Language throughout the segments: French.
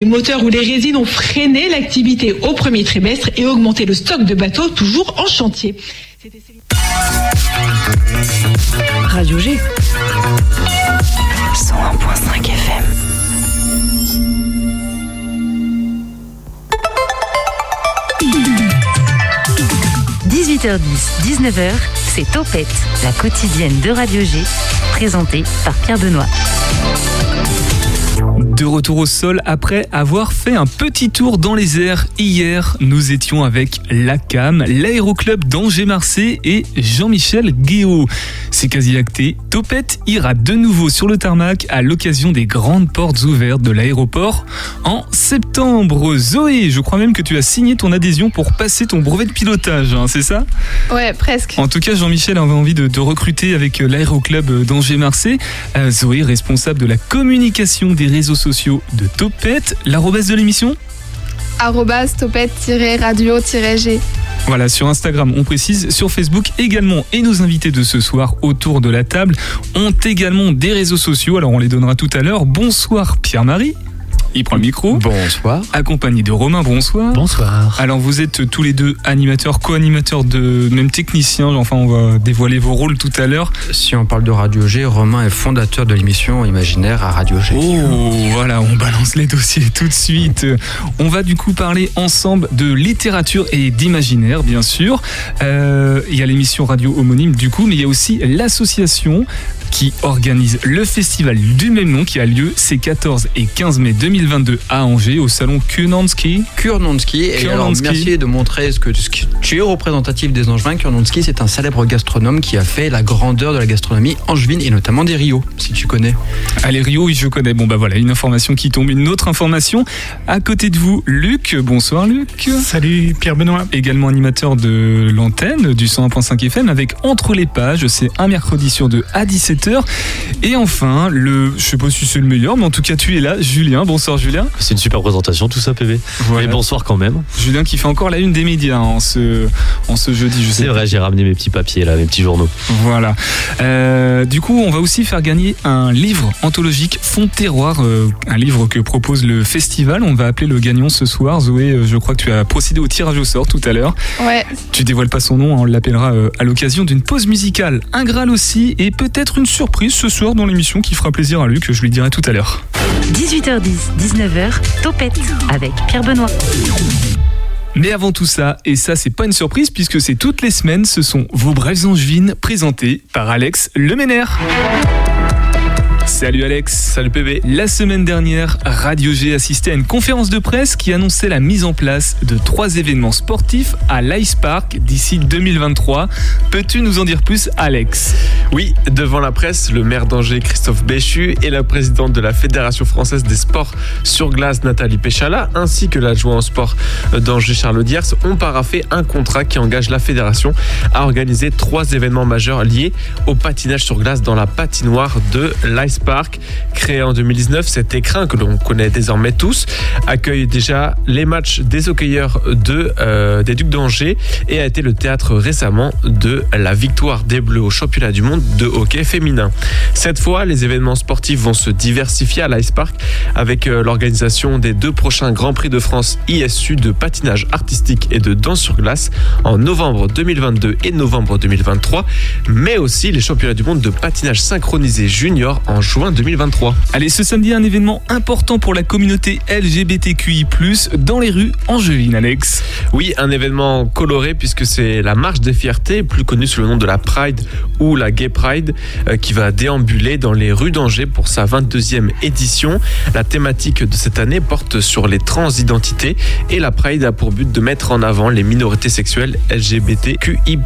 Les moteurs ou les résines ont freiné l'activité au premier trimestre et augmenté le stock de bateaux toujours en chantier. Radio G. 101.5 FM. « 18h10, 19h, c'est Topette, la quotidienne de Radio G, présentée par Pierre Benoît. De retour au sol après avoir fait un petit tour dans les airs. Hier, nous étions avec l'ACAM, l'aéroclub d'Angers-Marseille et Jean-Michel Guéot. C'est quasi acté, Topette ira de nouveau sur le tarmac à l'occasion des grandes portes ouvertes de l'aéroport en septembre. Zoé, je crois même que tu as signé ton adhésion pour passer ton brevet de pilotage, hein, c'est ça? Ouais, presque. En tout cas, Jean-Michel avait envie de, de recruter avec l'aéroclub d'Angers-Marseille. Euh, Zoé, responsable de la communication des réseaux sociaux de Topette. L'arrobase de l'émission Arrobas topette-radio-g. Voilà, sur Instagram, on précise, sur Facebook également. Et nos invités de ce soir autour de la table ont également des réseaux sociaux. Alors, on les donnera tout à l'heure. Bonsoir Pierre-Marie. Il prend le micro. Bonsoir. Accompagné de Romain, bonsoir. Bonsoir. Alors vous êtes tous les deux animateurs, co-animateurs de même techniciens. Enfin, on va dévoiler vos rôles tout à l'heure. Si on parle de Radio G, Romain est fondateur de l'émission Imaginaire à Radio G. Oh, voilà, on balance les dossiers tout de suite. On va du coup parler ensemble de littérature et d'imaginaire, bien sûr. Euh, il y a l'émission radio homonyme du coup, mais il y a aussi l'association qui organise le festival du même nom qui a lieu ces 14 et 15 mai 2022 à Angers au salon Kurnanski. Kurnanski. Et alors, merci de montrer ce que, ce que tu es représentatif des Angevins. Kurnanski, c'est un célèbre gastronome qui a fait la grandeur de la gastronomie angevine et notamment des Rio, si tu connais. Allez Rio, oui je connais. Bon bah voilà, une information qui tombe, une autre information. À côté de vous, Luc. Bonsoir Luc. Salut Pierre Benoît. Également animateur de l'antenne du 101.5 FM avec Entre les pages, c'est un mercredi sur deux à 17h. Et enfin, le, je sais pas si c'est le meilleur, mais en tout cas tu es là, Julien. Bonsoir Julien. C'est une super présentation, tout ça, PV. Voilà. Mais bonsoir quand même. Julien qui fait encore la une des médias en, ce, en ce jeudi, je sais. C'est vrai, j'ai ramené mes petits papiers là, mes petits journaux. Voilà. Euh, du coup, on va aussi faire gagner un livre anthologique Fond terroir, euh, un livre que propose le festival. On va appeler le gagnant ce soir. Zoé, euh, je crois que tu as procédé au tirage au sort tout à l'heure. Ouais, Tu dévoiles pas son nom, hein, on l'appellera euh, à l'occasion d'une pause musicale. Un Graal aussi, et peut-être une surprise ce soir dans l'émission qui fera plaisir à Luc, je lui dirai tout à l'heure. 18h10, 19h, Topette avec Pierre Benoît. Mais avant tout ça, et ça c'est pas une surprise puisque c'est toutes les semaines, ce sont vos brèves angevines présentées par Alex Leménaire. Salut Alex. Salut PB. La semaine dernière, Radio G assistait à une conférence de presse qui annonçait la mise en place de trois événements sportifs à l'Ice Park d'ici 2023. Peux-tu nous en dire plus, Alex? Oui, devant la presse, le maire d'Angers Christophe Béchu et la présidente de la Fédération française des sports sur glace Nathalie Péchala ainsi que l'adjoint au sport d'Angers Charles Diers ont paraffé un contrat qui engage la fédération à organiser trois événements majeurs liés au patinage sur glace dans la patinoire de l'Ice Park. Créé en 2019, cet écrin que l'on connaît désormais tous accueille déjà les matchs des hockeyeurs de, euh, des Ducs d'Angers et a été le théâtre récemment de la victoire des Bleus au championnat du monde de hockey féminin. Cette fois, les événements sportifs vont se diversifier à l'Ice Park avec euh, l'organisation des deux prochains Grands Prix de France ISU de patinage artistique et de danse sur glace en novembre 2022 et novembre 2023, mais aussi les championnats du monde de patinage synchronisé junior en juin 2023. Allez, ce samedi, un événement important pour la communauté LGBTQI+, dans les rues angevines, Alex. Oui, un événement coloré puisque c'est la marche des fiertés, plus connue sous le nom de la Pride ou la Gay Pride, euh, qui va déambuler dans les rues d'Angers pour sa 22e édition. La thématique de cette année porte sur les transidentités et la Pride a pour but de mettre en avant les minorités sexuelles LGBTQI+.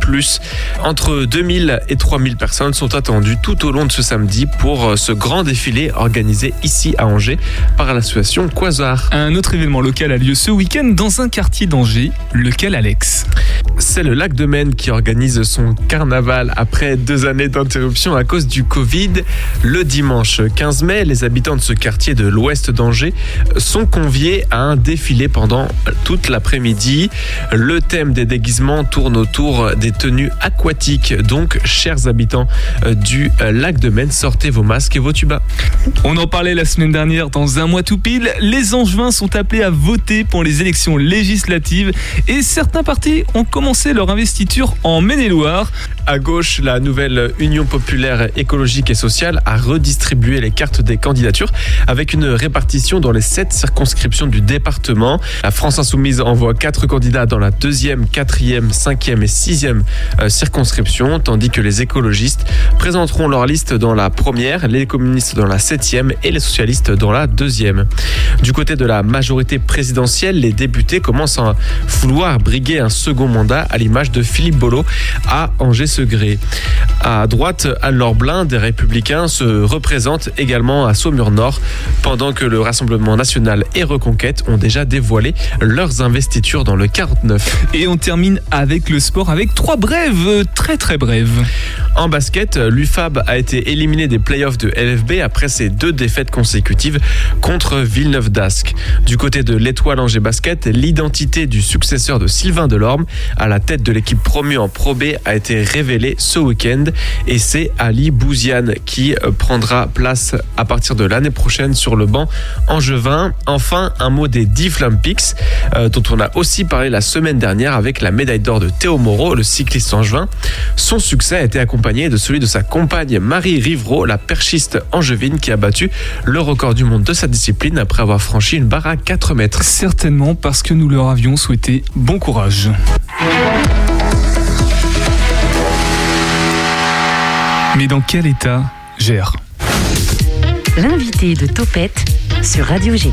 Entre 2000 et 3000 personnes sont attendues tout au long de ce samedi pour euh, ce grand défilé organisé ici à Angers par l'association Quasar. Un autre événement local a lieu ce week-end dans un quartier d'Angers, lequel, Alex C'est le lac de Maine qui organise son carnaval après deux années d'interruption à cause du Covid. Le dimanche 15 mai, les habitants de ce quartier de l'ouest d'Angers sont conviés à un défilé pendant toute l'après-midi. Le thème des déguisements tourne autour des tenues aquatiques. Donc, chers habitants du lac de Maine, sortez vos masques et vos nouveau tuba. On en parlait la semaine dernière, dans un mois tout pile, les Angevins sont appelés à voter pour les élections législatives et certains partis ont commencé leur investiture en Maine-et-Loire. À gauche, la nouvelle Union populaire écologique et sociale a redistribué les cartes des candidatures avec une répartition dans les sept circonscriptions du département. La France insoumise envoie quatre candidats dans la deuxième, quatrième, cinquième et sixième euh, circonscription, tandis que les écologistes présenteront leur liste dans la première, les communistes dans la septième et les socialistes dans la deuxième. Du côté de la majorité présidentielle, les députés commencent à vouloir briguer un second mandat à l'image de Philippe Bolo à Angers-Segré. À droite, Anne-Laure Blin des Républicains se représente également à Saumur-Nord, pendant que le Rassemblement national et Reconquête ont déjà dévoilé leurs investitures dans le 49. Et on termine avec le sport avec trois brèves, très très brèves. En basket, l'UFAB a été éliminé des playoffs de LFB après ses deux défaites consécutives contre Villeneuve d'Ascq. Du côté de l'Étoile Angers Basket, l'identité du successeur de Sylvain Delorme à la tête de l'équipe promue en Pro B a été révélée ce week-end et c'est Ali Bouziane qui euh, prendra place à partir de l'année prochaine sur le banc angevin. Enfin, un mot des Difflampics euh, dont on a aussi parlé la semaine dernière avec la médaille d'or de Théo Moreau, le cycliste angevin. Son succès a été accompagné de celui de sa compagne Marie Riveraud, la perchiste angevine qui a battu le record du monde de sa discipline après avoir franchi une barre à 4 mètres. Certainement parce que nous leur avions souhaité bon courage. Mais dans quel état gère? L'invité de Topette sur Radio G.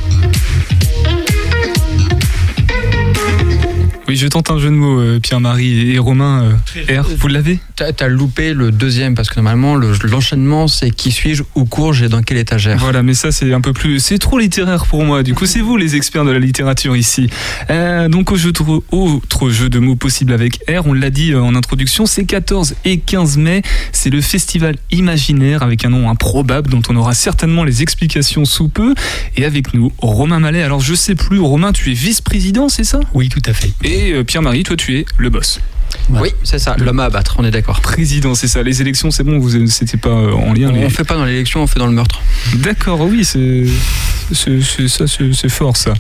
Oui, je tente un jeu de mots, euh, Pierre-Marie et Romain. euh, R, vous l'avez? T'as loupé le deuxième parce que normalement le- l'enchaînement c'est qui suis-je, où cours-je et dans quelle étagère. Voilà, mais ça c'est un peu plus, c'est trop littéraire pour moi. Du coup, c'est vous les experts de la littérature ici. Euh, donc au jeu de, autre jeu de mots possible avec R, on l'a dit en introduction, c'est 14 et 15 mai. C'est le festival imaginaire avec un nom improbable dont on aura certainement les explications sous peu. Et avec nous, Romain Mallet. Alors je sais plus, Romain, tu es vice-président, c'est ça? Oui, tout à fait. Et euh, Pierre-Marie, toi tu es le boss. Oui, c'est ça, l'homme à abattre, on est d'accord. Président, c'est ça. Les élections, c'est bon, vous c'était pas euh, en lien. On mais- fait pas dans l'élection, on fait dans le meurtre. D'accord, oui, c'est ça, c'est fort ça.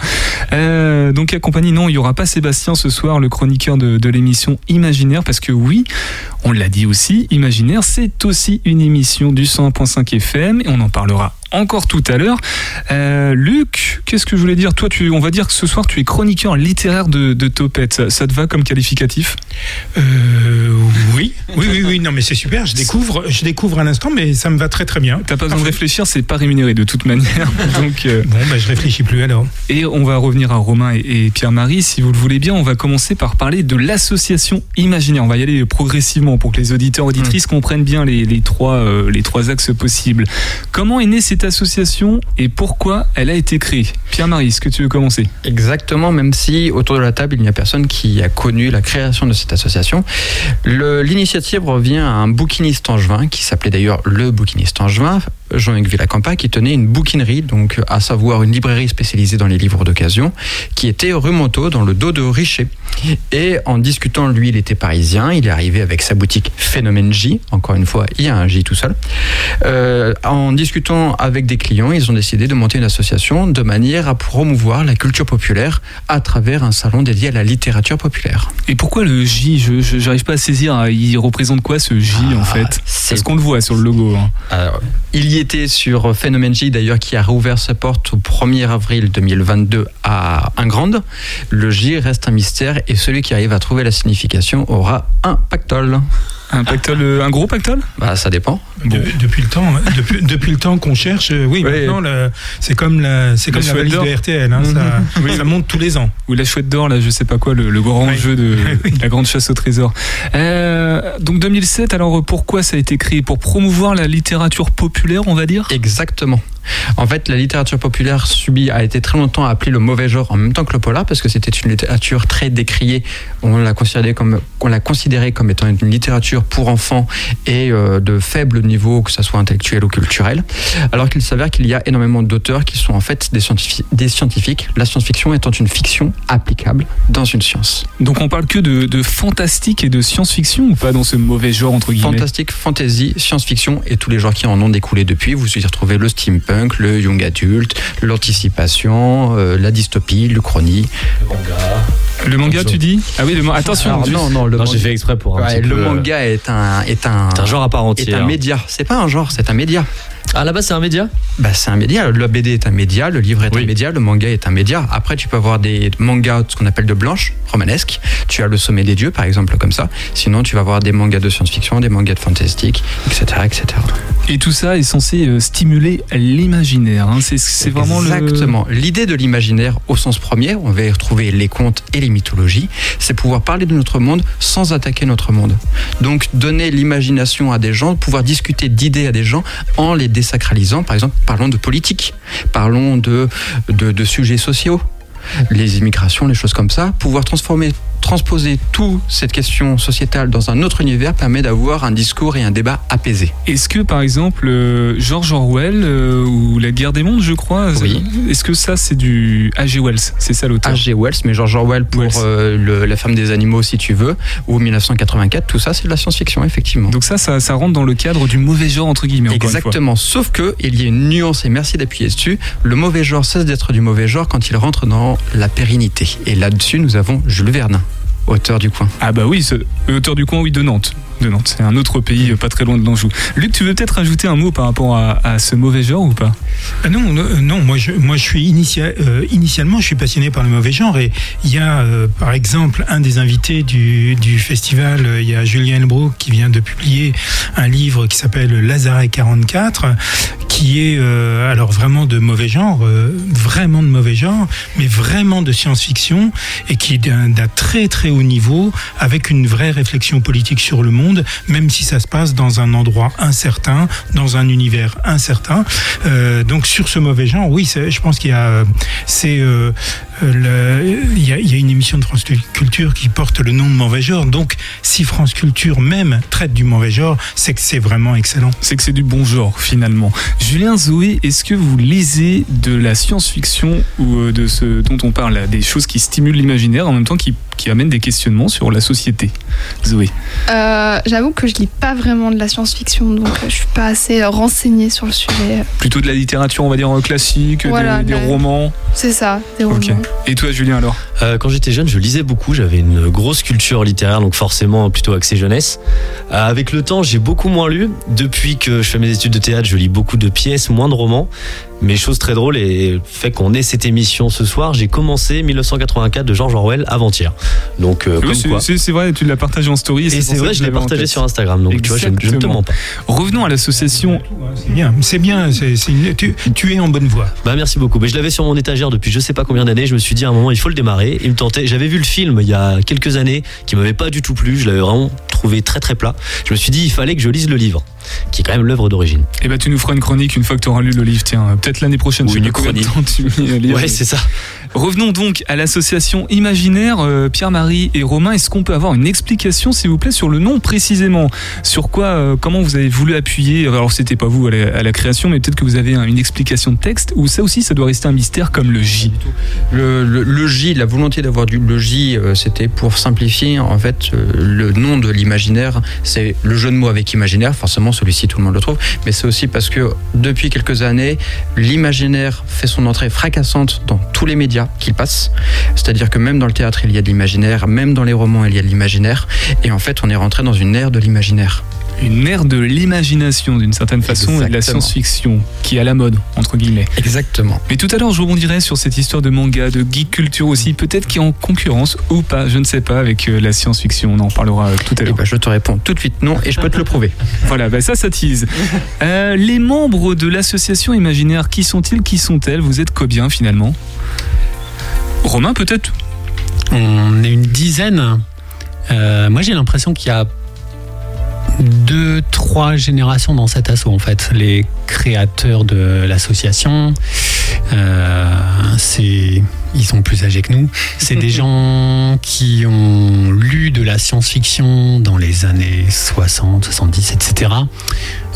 Euh, donc accompagné, non, il y aura pas Sébastien ce soir, le chroniqueur de, de l'émission Imaginaire, parce que oui, on l'a dit aussi, Imaginaire, c'est aussi une émission du 101.5 FM et on en parlera encore tout à l'heure. Euh, Luc, qu'est-ce que je voulais dire? Toi, tu, on va dire que ce soir, tu es chroniqueur littéraire de, de Topette. Ça, ça te va comme qualificatif? Euh, oui, oui, oui, oui, non, mais c'est super. Je découvre, je découvre à l'instant, mais ça me va très très bien. T'as pas besoin de réfléchir, c'est pas rémunéré de toute manière. Donc, euh, Bon, ben, je réfléchis plus alors. Et on va revenir à Romain et, et Pierre-Marie. Si vous le voulez bien, on va commencer par parler de l'association Imaginaire. On va y aller progressivement pour que les auditeurs auditrices comprennent bien les, les trois, euh, les trois axes possibles. Comment est née cette association et pourquoi elle a été créée? Pierre-Marie, est-ce que tu veux commencer? Exactement, même si autour de la table, il n'y a personne qui a connu la création de cette association. Le- L'initiative revient à un bouquiniste angevin, qui s'appelait d'ailleurs le bouquiniste angevin, Jean-Hugues Villacampa, qui tenait une bouquinerie, donc à savoir une librairie spécialisée dans les livres d'occasion, qui était rue Montaut, dans le dos de Richer. Et en discutant, lui, il était parisien, il est arrivé avec sa boutique Phénomène J, encore une fois, il y a un J tout seul. Euh, en discutant avec des clients, ils ont décidé de monter une association de manière à promouvoir la culture populaire à travers un salon dédié à la littérature populaire. Et pourquoi le J? Je J'arrive pas à saisir. Il représente quoi ce J en Ah, fait c'est- Parce qu'on le voit sur le logo. hein. Alors, il y était sur Phénomène J d'ailleurs qui a rouvert ses portes au 1er avril 2022 à Ingrande. Le J reste un mystère et celui qui arrive à trouver la signification aura un pactole. Un pactole, euh, un gros pactole? Bah ça dépend. De- depuis le temps, hein, depuis, depuis le temps qu'on cherche, euh, oui, Oui. maintenant, c'est comme la, c'est comme La valise d'or. de RTL, hein, ça, Oui. ça monte tous les ans. ou la chouette d'or, là, je sais pas quoi, le, le grand Oui. jeu de la grande chasse au trésor. Euh, donc 2007, alors pourquoi ça a été créé? Pour promouvoir la littérature populaire, on va dire? Exactement. En fait, la littérature populaire subit, a été très longtemps appelée le mauvais genre en même temps que le polar parce que c'était une littérature très décriée. On l'a considérée comme, on l'a considérée comme étant une littérature pour enfants et euh, de faible niveau, que ce soit intellectuel ou culturel, alors qu'il s'avère qu'il y a énormément d'auteurs qui sont en fait des, scientifi- des scientifiques, la science-fiction étant une fiction applicable dans une science. Donc on parle que de, de fantastique et de science-fiction ou pas dans ce mauvais genre entre guillemets? Fantastique, fantasy, science-fiction et tous les genres qui en ont découlé depuis. Vous y retrouvez le steampunk, le young adulte, l'anticipation, euh, la dystopie, l'uchronie. Le manga tu dis? Ah oui, le man- attention. Alors, non, non, le, Non, manga- j'ai fait exprès pour un Ouais, petit le peu, euh, manga est un, est un, C'est un genre à part est entière. un média. C'est pas un genre, c'est un média. Ah là-bas, c'est un média Bah, c'est un média. Le BD est un média, le livre est Oui. un média, le manga est un média. Après, tu peux avoir des mangas, ce qu'on appelle de blanche, romanesque. Tu as le sommet des dieux, par exemple, comme ça. Sinon, tu vas avoir des mangas de science-fiction, des mangas de fantastique, etc., etc. Et tout ça est censé euh, stimuler l'imaginaire. hein. C'est c'est vraiment le. Exactement. L'idée de l'imaginaire au sens premier, on va y retrouver les contes et les mythologies, c'est pouvoir parler de notre monde sans attaquer notre monde. Donc donner l'imagination à des gens, pouvoir discuter d'idées à des gens en les désacralisant. Par exemple, parlons de politique, parlons de, sujets sociaux, les immigrations, les choses comme ça. Pouvoir transformer, transposer toute cette question sociétale dans un autre univers permet d'avoir un discours et un débat apaisé. Est-ce que par exemple euh, George Orwell euh, ou La Guerre des mondes, je crois, Oui. est-ce que ça c'est du H.G. Wells C'est ça l'auteur H.G. Wells, mais George Orwell pour Wells. euh, le- La femme des animaux, si tu veux, ou 1984, tout ça, c'est de la science-fiction, effectivement. Donc ça, ça, ça rentre dans le cadre du mauvais genre entre guillemets. Exactement, sauf que il y a une nuance, et merci d'appuyer dessus, le mauvais genre cesse d'être du mauvais genre quand il rentre dans la pérennité. Et là-dessus, nous avons Jules Vernin, auteur du coin. Ah bah oui, ce- auteur du coin, oui, de Nantes. De Nantes, c'est un autre pays euh, pas très loin de l'Anjou. Luc, tu veux peut-être rajouter un mot par rapport à, à ce mauvais genre ou pas? Ah non, non, euh, non, moi je, moi je suis initia- euh, initialement je suis passionné par le mauvais genre et il y a euh, par exemple un des invités du, du festival, euh, il y a Julien Elbrook qui vient de publier un livre qui s'appelle Lazaret 44 qui est euh, alors vraiment de mauvais genre, euh, vraiment de mauvais genre, mais vraiment de science-fiction et qui est d'un très très haut niveau avec une vraie réflexion politique sur le monde, même si ça se passe dans un endroit incertain, dans un univers incertain. Euh, donc sur ce mauvais genre, oui, je pense qu'il y a, euh, c'est, euh, il y, a, il y a une émission de France Culture qui porte le nom de mauvais genre. Donc si France Culture même traite du mauvais genre, c'est que c'est vraiment excellent. C'est que c'est du bon genre finalement. Julien Zoé, est-ce que vous lisez de la science-fiction ou euh, de ce dont on parle, des choses qui stimulent l'imaginaire en même temps qui, qui amènent des questionnements sur la société Zoé? Euh, J'avoue que je lis pas vraiment de la science-fiction, donc euh, je suis pas assez renseignée sur le sujet. Plutôt de la littérature, on va dire classique, des- Voilà, des, de la- romans? C'est ça, des romans. Ok. Et toi, Julien, alors Euh, quand j'étais jeune, je lisais beaucoup. J'avais une grosse culture littéraire, donc forcément plutôt axée jeunesse. Euh, avec le temps, j'ai beaucoup moins lu. Depuis que je fais mes études de théâtre, je lis beaucoup de pièces, moins de romans. Mais chose très drôle et le fait qu'on ait cette émission ce soir, j'ai commencé 1984 de George Orwell avant-hier. Donc euh, Oui, comme c'est- quoi. c'est c'est vrai, tu l'as partagé en story. Et c'est vrai, je l'ai partagé sur Instagram. Donc tu vois, je, je ne te mens pas. Revenons à l'association. C'est bien, c'est bien. une- tu, tu es en bonne voie. Bah merci beaucoup. Mais je l'avais sur mon étagère depuis je sais pas combien d'années. Je me suis dit à un moment il faut le démarrer. J'avais vu le film il y a quelques années qui m'avait pas du tout plu. Je l'avais vraiment trouvé très très plat. Je me suis dit il fallait que je lise le livre, qui est quand même l'œuvre d'origine. Et bah, tu nous feras une chronique une fois que tu auras lu le livre. Tiens, peut-être l'année prochaine. Ou une chronique. tu Ouais c'est ça. Revenons donc à l'association Imaginaire. Euh, Pierre-Marie et Romain, est-ce qu'on peut avoir une explication, s'il vous plaît, sur le nom précisément? Sur quoi, euh, comment vous avez voulu appuyer? Alors, c'était pas vous à la, à la création, mais peut-être que vous avez un- une explication de texte, ou ça aussi, ça doit rester un mystère comme le J. Le, le- le J, la volonté d'avoir du le J, euh, c'était pour simplifier. En fait, euh, le nom de l'imaginaire, c'est le jeu de mots avec imaginaire. Forcément, celui-ci, tout le monde le trouve. Mais c'est aussi parce que depuis quelques années, l'imaginaire fait son entrée fracassante dans tous les médias qu'il passe. C'est-à-dire que même dans le théâtre, il y a de l'imaginaire. Même dans les romans, il y a de l'imaginaire. Et en fait, on est rentré dans une ère de l'imaginaire. Une ère de l'imagination, d'une certaine façon, et de la science-fiction, qui est à la mode, entre guillemets. Exactement. Mais tout à l'heure, je rebondirai sur cette histoire de manga, de geek culture aussi, peut-être qui est en concurrence ou pas, je ne sais pas, avec euh, la science-fiction. On en parlera euh, tout à Et l'heure. ben, je te réponds tout de suite non, et je peux te le prouver. Voilà, bah ça, ça tease. Euh, les membres de l'association imaginaire, qui sont-ils, qui sont-elles? Vous êtes combien finalement? Romain, peut-être? On est une dizaine. Euh, moi, j'ai l'impression qu'il y a deux, trois générations dans cet assaut, en fait. Les créateurs de l'association, Euh, c'est, ils sont plus âgés que nous. C'est des gens qui ont lu de la science-fiction dans les années 60, 70, etc.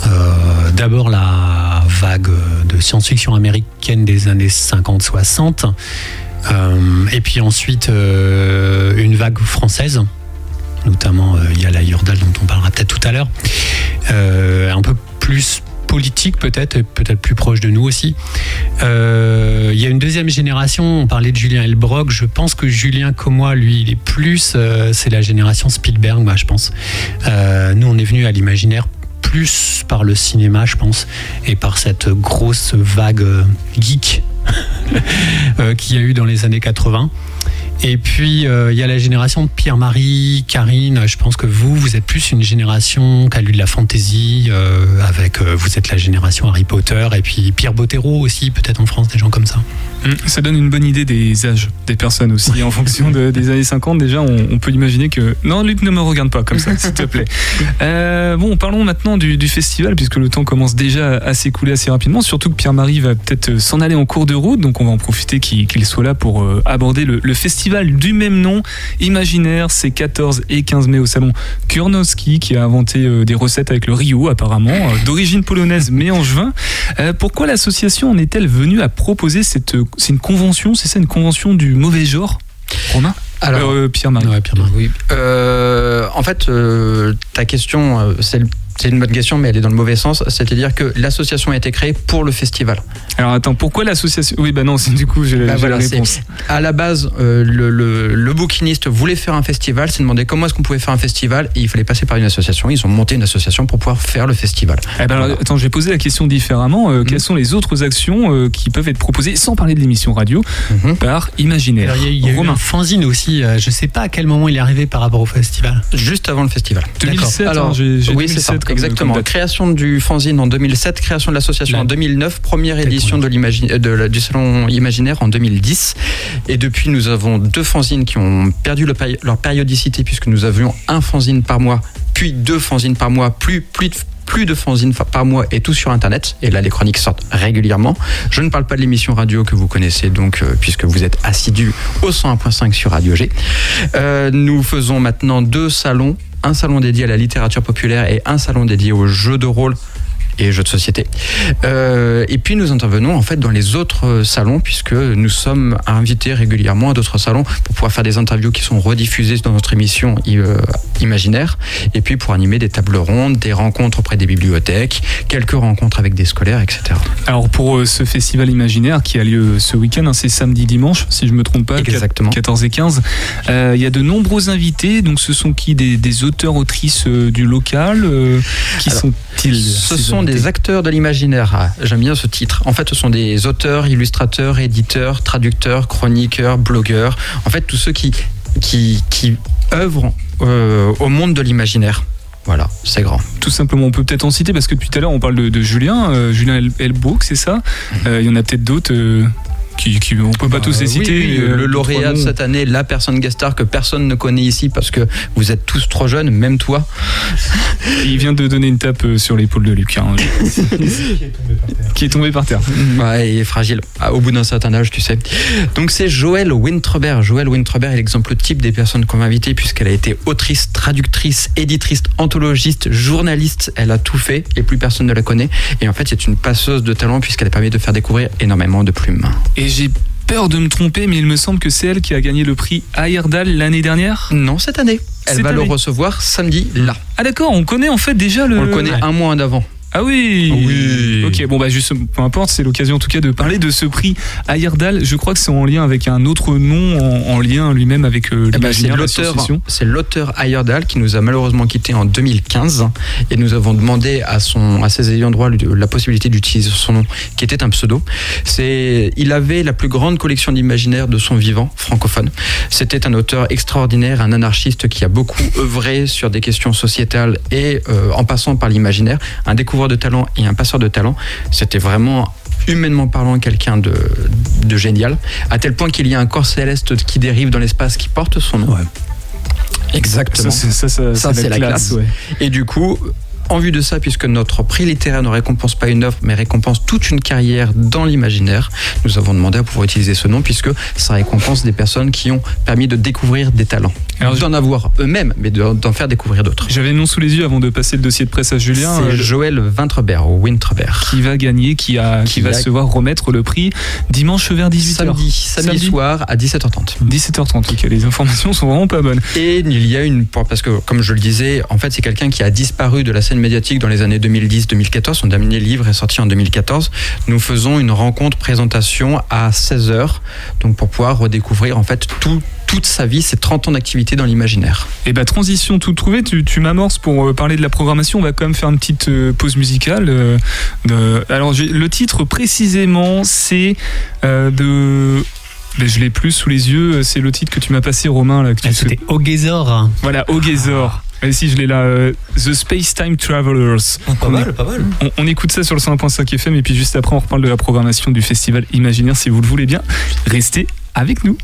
Euh, D'abord la vague de science-fiction américaine des années 50-60. Euh, et puis ensuite euh, une vague française notamment euh, il y a la Yordal dont on parlera peut-être tout à l'heure, Euh, un peu plus politique peut-être, peut-être plus proche de nous aussi. Euh, il y a une deuxième génération, on parlait de Julien Elbrock, je pense que Julien comme moi, lui, il est plus, c'est la génération Spielberg, moi je pense. Nous, on est venu à l'imaginaire plus par le cinéma, je pense, et par cette grosse vague geek qu'il y a eu dans les années 80. Et puis, euh, il y a la génération de Pierre-Marie, Karine. Je pense que vous, vous êtes plus une génération qui a lu de la fantasy, euh, avec, euh, vous êtes la génération Harry Potter, et puis Pierre Bottero aussi, peut-être en France, des gens comme ça. Mm, Ça donne une bonne idée des âges des personnes aussi. En fonction de- des années 50, déjà, on, on peut imaginer que. Non, Luc, ne me regarde pas comme ça, s'il te plaît. Euh, bon, parlons maintenant du, du festival, puisque le temps commence déjà à s'écouler assez rapidement. Surtout que Pierre-Marie va peut-être s'en aller en cours de route, donc on va en profiter qu'il qu'il soit là pour euh, aborder le, le festival du même nom, Imaginaire. C'est 14 et 15 mai au salon Kurnowski, qui a inventé euh, des recettes avec le Rio, apparemment, euh, d'origine polonaise mais angevin. Euh, pourquoi l'association en est-elle venue à proposer cette. C'est une convention, c'est ça, une convention du mauvais genre Romain Alors, Euh, Pierre-Marie. Ouais, Pierre-Marie. Oui. Euh, en fait, euh, ta question, euh, c'est le- c'est une bonne question, mais elle est dans le mauvais sens. C'est-à-dire que l'association a été créée pour le festival. Alors attends, pourquoi l'association? Oui, bah non, c'est du coup, j'ai Bah voilà, la réponse. À la base, euh, le, le, le bouquiniste voulait faire un festival, s'est demandé comment est-ce qu'on pouvait faire un festival, et il fallait passer par une association. Ils ont monté une association pour pouvoir faire le festival. Eh ben alors, attends, je vais poser la question différemment. Euh, Quelles sont les autres actions euh, qui peuvent être proposées, sans parler de l'émission radio, Mhm. par Imaginaire? Alors, il y a, il y a eu Romain. un fanzine aussi, euh, je sais pas à quel moment il est arrivé par rapport au festival. Juste avant le festival. 2007, Alors, hein, j'ai oui, c'est ça, 2007 comme- exactement. comme création du fanzine en 2007, création de l'association en 2009, première édition de du salon imaginaire en 2010. Et depuis, nous avons deux fanzines qui ont perdu le leur périodicité puisque nous avions un fanzine par mois, puis deux fanzines par mois, plus, plus de plus de fanzines fa- par mois et tout sur internet. Et là les chroniques sortent régulièrement. Je ne parle pas de l'émission radio que vous connaissez donc euh, puisque vous êtes assidus au 101.5 sur Radio G. Euh, nous faisons maintenant deux salons. Un salon dédié à la littérature populaire et un salon dédié aux jeux de rôle et jeux de société. Euh, et puis nous intervenons en fait dans les autres salons puisque nous sommes invités régulièrement à d'autres salons pour pouvoir faire des interviews qui sont rediffusées dans notre émission euh, imaginaire et puis pour animer des tables rondes, des rencontres auprès des bibliothèques, quelques rencontres avec des scolaires, etc. Alors pour euh, ce festival imaginaire qui a lieu ce week-end, hein, c'est samedi dimanche, si je me trompe pas, Exactement. 14 et 15. Euh, Il y a de nombreux invités, donc ce sont qui? Des, des auteurs autrices du local Qui sont-ils Ce ces sont des acteurs de l'imaginaire. Ah, J'aime bien ce titre. En fait, ce sont des auteurs, illustrateurs, éditeurs, traducteurs, chroniqueurs, blogueurs. En fait, tous ceux qui, qui, qui œuvrent euh, au monde de l'imaginaire. Voilà, c'est grand. Tout simplement, on peut peut-être en citer parce que depuis tout à l'heure on parle de, de Julien, euh, Julien El- Elbrook, c'est ça? Euh, Il y en a peut-être d'autres qui, qui on peut pas tous les Euh, oui, citer. oui, euh, le deux, lauréat de cette année, la personne guest star que personne ne connaît ici parce que vous êtes tous trop jeunes, même toi. Il vient de donner une tape euh, sur l'épaule de Luc, hein. qui est tombé par terre. Ouais, il est fragile. Ah, Au bout d'un certain âge, tu sais. Donc c'est Joël Wintrebert. Joël Wintrebert est l'exemple type des personnes qu'on va inviter puisqu'elle a été autrice, traductrice, éditrice, anthologiste, journaliste. Elle a tout fait et plus personne ne la connaît. Et en fait, c'est une passeuse de talent puisqu'elle a permis de faire découvrir énormément de plumes. Et j'ai peur de me tromper, mais il me semble que c'est elle qui a gagné le prix Ayerdal l'année dernière. Non, cette année. Elle Cette va le recevoir samedi là. Ah d'accord, on connaît en fait déjà le. On le connaît un mois d'avant. Ah oui Oui. Ok, bon bah juste, peu importe, c'est l'occasion en tout cas de parler de ce prix Ayerdal. Je crois que c'est en lien avec un autre nom, en, en lien lui-même avec euh, Eh ben, c'est l'auteur, l'association. c'est l'auteur Ayerdal qui nous a malheureusement quitté en 2015 et nous avons demandé à son, à ses ayants droit la possibilité d'utiliser son nom, qui était un pseudo. C'est, il avait la plus grande collection d'imaginaire de son vivant francophone. C'était un auteur extraordinaire, un anarchiste qui a beaucoup œuvré sur des questions sociétales et euh, en passant par l'imaginaire, un découvreur de talent et un passeur de talent. C'était vraiment humainement parlant quelqu'un de, de génial, à tel point qu'il y a un corps céleste qui dérive dans l'espace qui porte son nom. Ouais. Exactement. Ça, c'est- la classe. ouais. Et du coup, en vue de ça, puisque notre prix littéraire ne récompense pas une œuvre, mais récompense toute une carrière dans l'imaginaire, nous avons demandé à pouvoir utiliser ce nom, puisque ça récompense des personnes qui ont permis de découvrir des talents. Alors, D'en avoir eux-mêmes, mais de- d'en faire découvrir d'autres. J'avais le nom sous les yeux avant de passer le dossier de presse à Julien. C'est euh, Joël Wintrebert, ou Wintrebert. qui va gagner, qui, a, qui, Qui va a- se voir remettre le prix dimanche vers 18h. Samedi, samedi, Samedi. soir à 17h30. 17h30, ok, les informations sont vraiment pas bonnes. Et il y a une, parce que comme je le disais, en fait c'est quelqu'un qui a disparu de la scène médiatique dans les années 2010-2014. Son dernier livre est sorti en 2014. Nous faisons une rencontre présentation à 16h, donc pour pouvoir redécouvrir en fait tout, toute sa vie, ses 30 ans d'activité dans l'imaginaire. Et bah transition tout trouvée, tu, tu m'amorces pour euh, parler de la programmation, on va quand même faire une petite euh, pause musicale. euh, de- Alors le titre précisément c'est euh, de... Ben, je l'ai plus sous les yeux, c'est le titre que tu m'as passé Romain là. Que tu Ah, C'était Ogezor. Voilà, Ogezor. Et si je l'ai là, euh, The Space Time Travelers. Pas On mal, pas mal. On, on écoute ça sur le 101.5 FM et puis juste après on reparle de la programmation du festival Imaginaire si vous le voulez bien. Restez avec nous.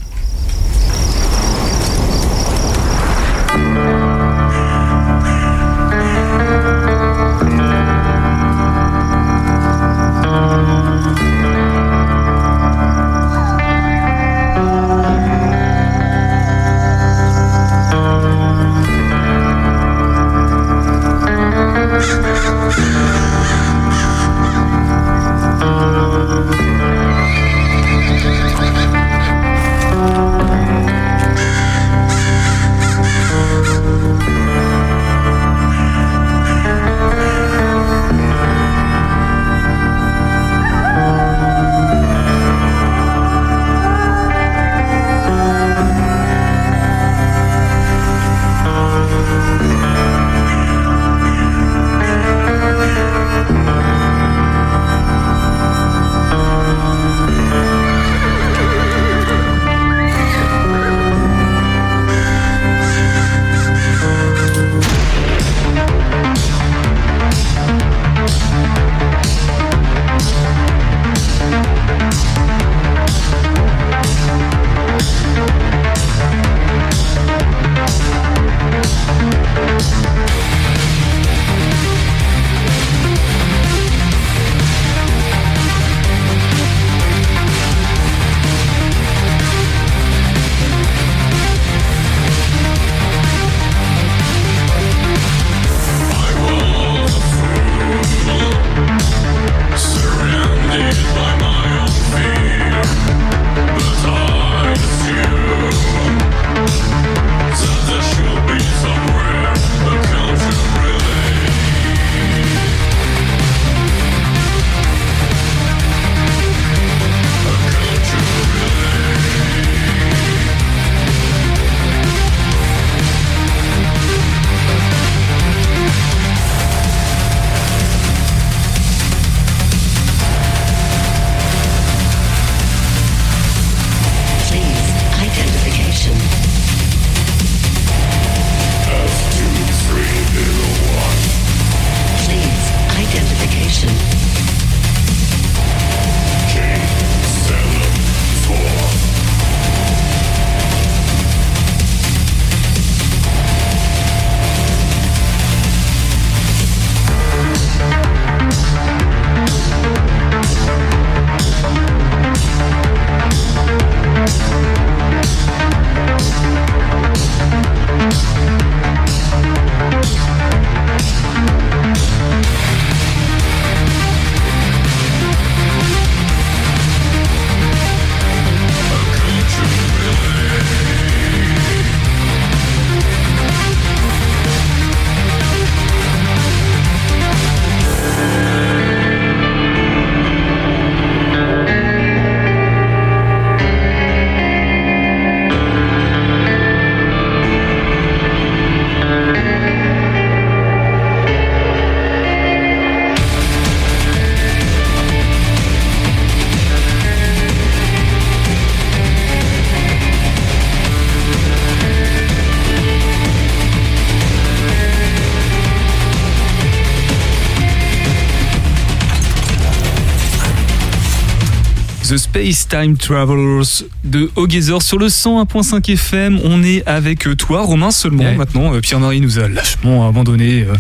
The Space Time Travelers de Ogezor sur le 101.5 FM. On est avec euh, toi, Romain, seulement Ouais. maintenant. Euh, Pierre-Marie nous a lâchement abandonné euh,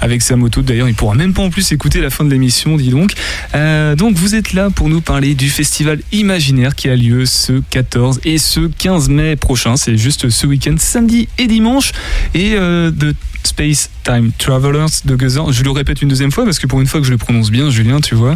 avec sa moto. D'ailleurs, il pourra même pas en plus écouter la fin de l'émission, dis donc. Euh, donc, vous êtes là pour nous parler du festival Imaginaire qui a lieu ce 14 et ce 15 mai prochain. C'est juste ce week-end, samedi et dimanche. Et euh, de Space Time Travelers de Ogezor. Je le répète une deuxième fois parce que pour une fois que je le prononce bien, Julien, tu vois.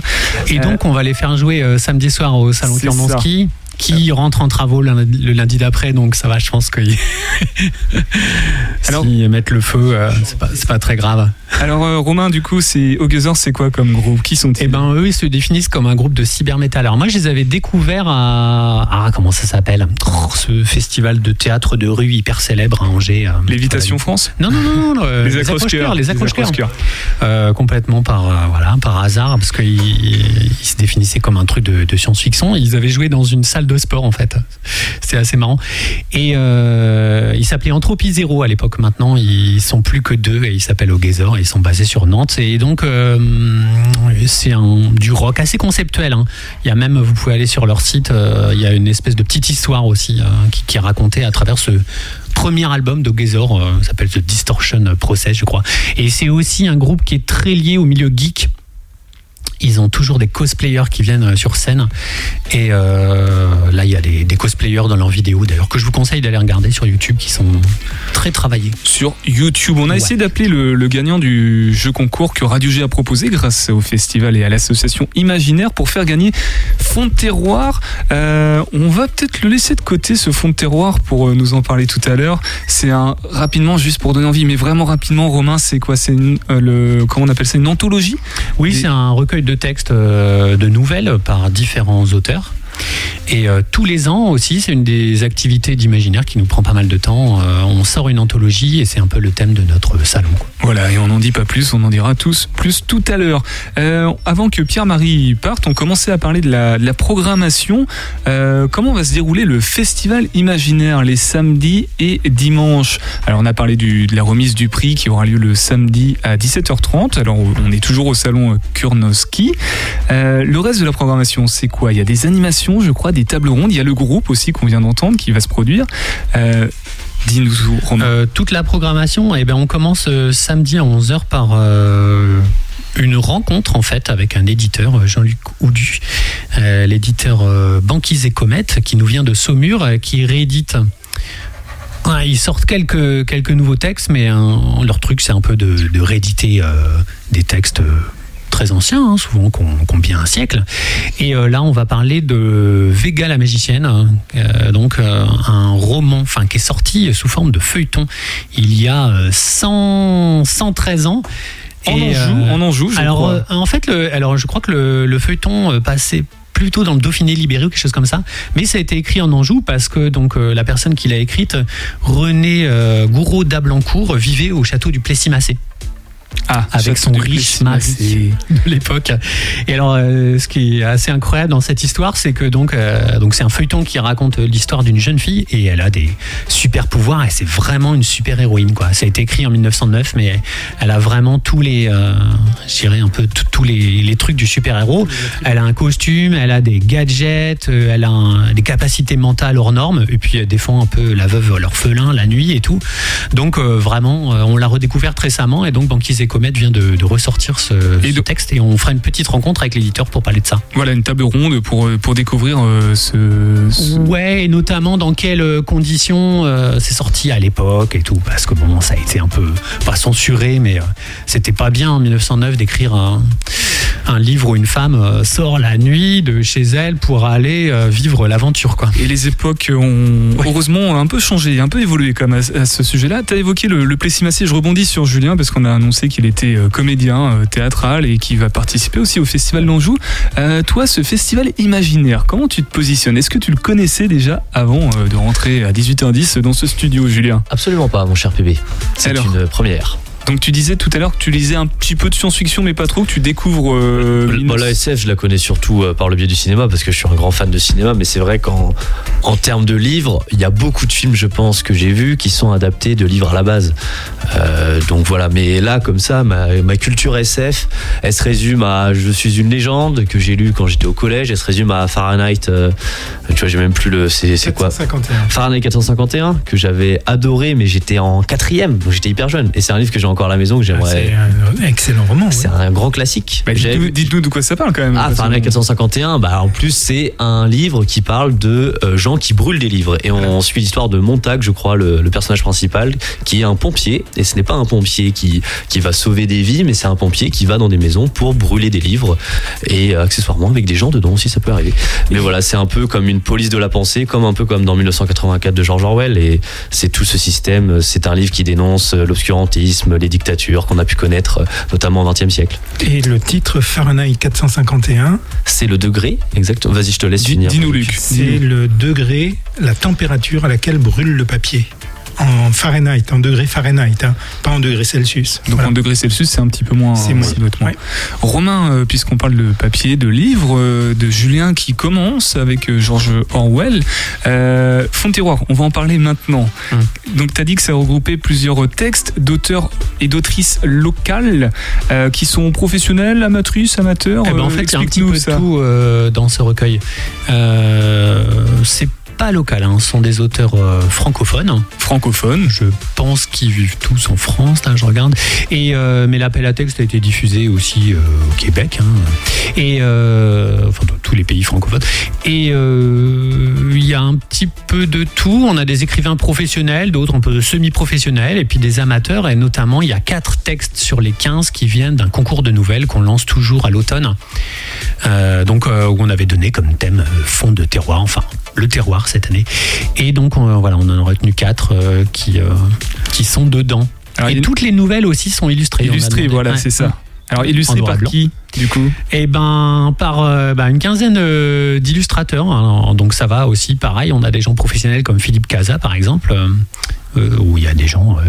Et donc, on va les faire jouer euh, samedi soir au Salon Kurmanski, qui rentre en travaux le, le lundi d'après, donc ça va, je pense que Alors- si mettre le feu, euh, c'est pas, très grave. Alors euh, Romain, du coup, c'est Ogezor, c'est quoi comme groupe? Qui sont-ils? Eh ben, eux, ils se définissent comme un groupe de cybermétal. Alors, moi, je les avais découverts à. Ah, comment ça s'appelle? Oh, Ce festival de théâtre de rue hyper célèbre à Angers. euh, Lévitation France? Non, non, non, non, euh, Les les accroche-cœurs. les. Euh, complètement par euh, voilà par hasard parce qu'ils ils se définissaient comme un truc de, de science-fiction. Ils avaient joué dans une salle de sport en fait. C'était assez marrant. Et euh, ils s'appelaient Entropie Zéro à l'époque. Maintenant ils sont plus que deux et ils s'appellent Ogezor et ils sont basés sur Nantes. Et donc euh, c'est du rock assez conceptuel. hein. Il y a même vous pouvez aller sur leur site. euh, il y a une espèce de petite histoire aussi euh, qui, est racontée à travers ce premier album d'Ogezor, euh, s'appelle The Distortion Process, je crois. Et c'est aussi un groupe qui est très lié au milieu geek. Ils ont toujours des cosplayers qui viennent euh, sur scène. Et euh, là, il y a des, des cosplayers dans leurs vidéos, d'ailleurs, que je vous conseille d'aller regarder sur YouTube, qui sont très travaillés. sur YouTube. On a Ouais. essayé d'appeler le, le gagnant du jeu concours que Radio G a proposé grâce au festival et à l'association Imaginaire pour faire gagner Fond de Terroir. Euh, on va peut-être le laisser de côté ce Fond de Terroir pour euh, nous en parler tout à l'heure. C'est un rapidement juste pour donner envie, mais vraiment rapidement, Romain, c'est quoi? C'est une- euh, le comment on appelle ça? Une anthologie? Oui, c'est un recueil de textes euh, de nouvelles par différents auteurs. Et euh, tous les ans aussi, c'est une des activités d'imaginaire qui nous prend pas mal de temps. Euh, on sort une anthologie et c'est un peu le thème de notre salon. Voilà, et on n'en dit pas plus, on en dira tous plus tout à l'heure. Euh, avant que Pierre-Marie parte, on commençait à parler de la, programmation. Comment va se dérouler le festival imaginaire les samedis et dimanches? Alors on a parlé de la remise du prix qui aura lieu le samedi à 17h30. Alors on est toujours au salon Kurnoski. Euh, le reste de la programmation, c'est quoi? Il y a des animations, je crois, des tables rondes. Il y a le groupe aussi qu'on vient d'entendre qui va se produire. Euh, Dis-nous, Romain. Euh, toute la programmation, eh ben, on commence euh, samedi à 11h par une rencontre en fait avec un éditeur, Jean-Luc Oudu, l'éditeur Banquise et Comète, qui nous vient de Saumur, qui réédite. Ils sortent quelques, quelques nouveaux textes, mais hein, leur truc c'est un peu de, rééditer des textes très anciens, hein, souvent qui ont bien un siècle. Et euh, là, on va parler de Vega la magicienne, hein, euh, donc euh, un roman, enfin qui est sorti sous forme de feuilleton il y a euh, 100, 113 ans. En Et, Anjou, euh, en je alors, crois. en fait, le, alors je crois que le, le feuilleton passait plutôt dans le Dauphiné libéré ou quelque chose comme ça, mais ça a été écrit en Anjou parce que donc euh, la personne qui l'a écrite, René euh, Gouraud d'Ablancourt, vivait au château du Plessis-Massé Ah, avec son riche mari de l'époque. Et alors, euh, ce qui est assez incroyable dans cette histoire, c'est que donc, euh, donc c'est un feuilleton qui raconte l'histoire d'une jeune fille et elle a des super pouvoirs et c'est vraiment une super héroïne quoi. Ça a été écrit en 1909, mais elle a vraiment tous les, euh, je dirais un peu tous les, les trucs du super héros. Elle a un costume, elle a des gadgets, euh, elle a un- des capacités mentales hors normes et puis elle défend un peu la veuve, l'orphelin, la nuit et tout. Donc vraiment, on l'a redécouverte récemment et donc Banquise et Comète vient de, de ressortir ce, Et ce donc- texte et on fera une petite rencontre avec l'éditeur pour parler de ça. Voilà, une table ronde pour, euh, pour découvrir euh, ce, ce- Ouais, et notamment dans quelles euh, conditions euh, c'est sorti à l'époque et tout, parce que bon, ça a été un peu pas censuré, mais euh, c'était pas bien en 1909 d'écrire un, un livre où une femme euh, sort la nuit de chez elle pour aller euh, vivre l'aventure, quoi. Et les époques ont heureusement un peu changé, un peu évolué comme à, à ce sujet-là. Tu as évoqué le, le je rebondis sur Julien parce qu'on a annoncé qu'il était euh, comédien théâtral et qu'il va participer aussi au Festival d'Anjou. Euh, toi, ce festival imaginaire, comment tu te positionnes? Est-ce que tu le connaissais déjà avant de rentrer à 18h10 dans ce studio, Julien? Absolument pas, mon cher PB. C'est Alors une première. Donc tu disais tout à l'heure que tu lisais un petit peu de science-fiction, mais pas trop, que tu découvres. euh, la SF, je la connais surtout euh, par le biais du cinéma parce que je suis un grand fan de cinéma, mais c'est vrai qu'en en termes de livres, il y a beaucoup de films, je pense, que j'ai vus qui sont adaptés de livres à la base. Euh, donc voilà, mais là, comme ça, ma, ma culture SF, elle se résume à Je suis une légende que j'ai lu quand j'étais au collège, elle se résume à Fahrenheit, euh, tu vois, j'ai même plus le. C'est quoi 751. Fahrenheit 451 que j'avais adoré, mais j'étais en quatrième, donc j'étais hyper jeune. Et c'est un livre que j'ai encore à la maison que Ah, j'aimerais. C'est un excellent roman. C'est ouais. un grand classique. Bah, dites-nous, de quoi ça parle quand même. ah, Fahrenheit 451, bah en plus c'est un livre qui parle de euh, gens qui brûlent des livres et on suit l'histoire de Montag, je crois, le, le personnage principal, qui est un pompier et ce n'est pas un pompier qui qui va sauver des vies, mais c'est un pompier qui va dans des maisons pour brûler des livres et euh, accessoirement avec des gens dedans aussi ça peut arriver. Mais voilà, c'est un peu comme une police de la pensée, comme un peu comme dans 1984 de George Orwell et c'est tout ce système. C'est un livre qui dénonce l'obscurantisme, les dictatures qu'on a pu connaître, euh, notamment au XXe siècle. Et le titre Fahrenheit 451, C'est le degré, exactement. Vas-y, je te laisse finir. Dis-nous, Luc. c'est le degré, la température à laquelle brûle le papier. En Fahrenheit, en degrés Fahrenheit, hein, pas en degrés Celsius. Donc Voilà. en degrés Celsius, c'est un petit peu moins. C'est moins. Ouais. Romain, euh, puisqu'on parle de papier, de livres, euh, de Julien qui commence avec euh, George Orwell. Euh, on va en parler maintenant. Hum. Donc tu as dit que ça regroupait plusieurs textes d'auteurs et d'autrices locales euh, qui sont professionnels, amatrices, amateurs. Eh ben, en fait, il y a un petit explique-nous peu de ça. tout euh, dans ce recueil. Euh, c'est pas local, hein, ce sont des auteurs euh, francophones. Francophone. Je pense qu'ils vivent tous en France, là, je regarde. Et, euh, mais l'appel à texte a été diffusé aussi euh, au Québec, hein, et enfin dans tous les pays francophones. Et il y a un petit peu de tout. On a des écrivains professionnels, d'autres un peu semi-professionnels, et puis des amateurs. Et notamment, il y a quatre textes sur les 15 qui viennent d'un concours de nouvelles qu'on lance toujours à l'automne. Donc, où on avait donné comme thème fond de terroir, enfin le terroir cette année. Et donc, on, voilà, on en a retenu quatre euh, qui, euh, qui sont dedans. Alors, et il- toutes les nouvelles aussi sont illustrées. on a illustré, demandé. voilà, Ouais. c'est ça. Alors illustré noir et par blanc. qui, du coup Eh ben, par euh, bah, une quinzaine d'illustrateurs. Donc ça va aussi, pareil. On a des gens professionnels comme Philippe Casa, par exemple, euh, où il y a des gens euh,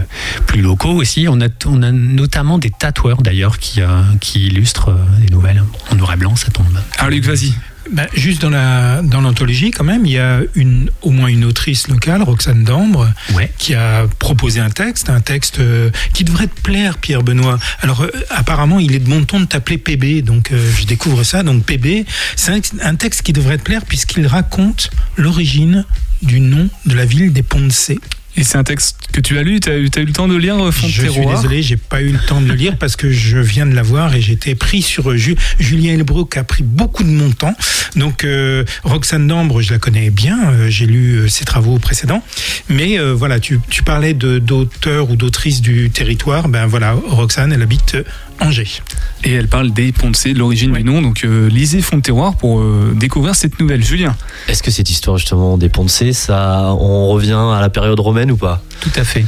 plus locaux aussi. On a, on a notamment des tatoueurs d'ailleurs qui, euh, qui illustrent des nouvelles en noir et blanc. Ça tombe. Alors Luc, vas-y. Bah, juste dans la dans l'anthologie, quand même, il y a une, au moins une autrice locale, Roxane Dambre, Ouais. qui a proposé un texte, un texte euh, qui devrait te plaire, Pierre Benoît. Alors, euh, apparemment, il est de mon ton de t'appeler PB, donc euh, je découvre ça. Donc, PB, c'est un, un texte qui devrait te plaire puisqu'il raconte l'origine du nom de la ville des Ponts-de-Cé. Et c'est un texte que tu as lu, tu as, eu- t'as eu le temps de lire euh, Fond Je suis désolé, j'ai pas eu le temps de le lire parce que je viens de l'avoir et j'étais pris sur Ju- Julien Elbrook a pris beaucoup de mon temps. Donc euh, Roxane Dambre, je la connais bien, euh, j'ai lu euh, ses travaux précédents. Mais euh, voilà, tu, tu parlais d'auteurs ou d'autrices du territoire. Ben voilà, Roxane, elle habite euh, Angers. Et elle parle des Ponce, de l'origine Ouais. du nom. Donc euh, lisez Fond de terroir pour euh, découvrir cette nouvelle. Julien. Est-ce que cette histoire justement des Ponce, ça, on revient à la période romaine ou pas? Tout à fait.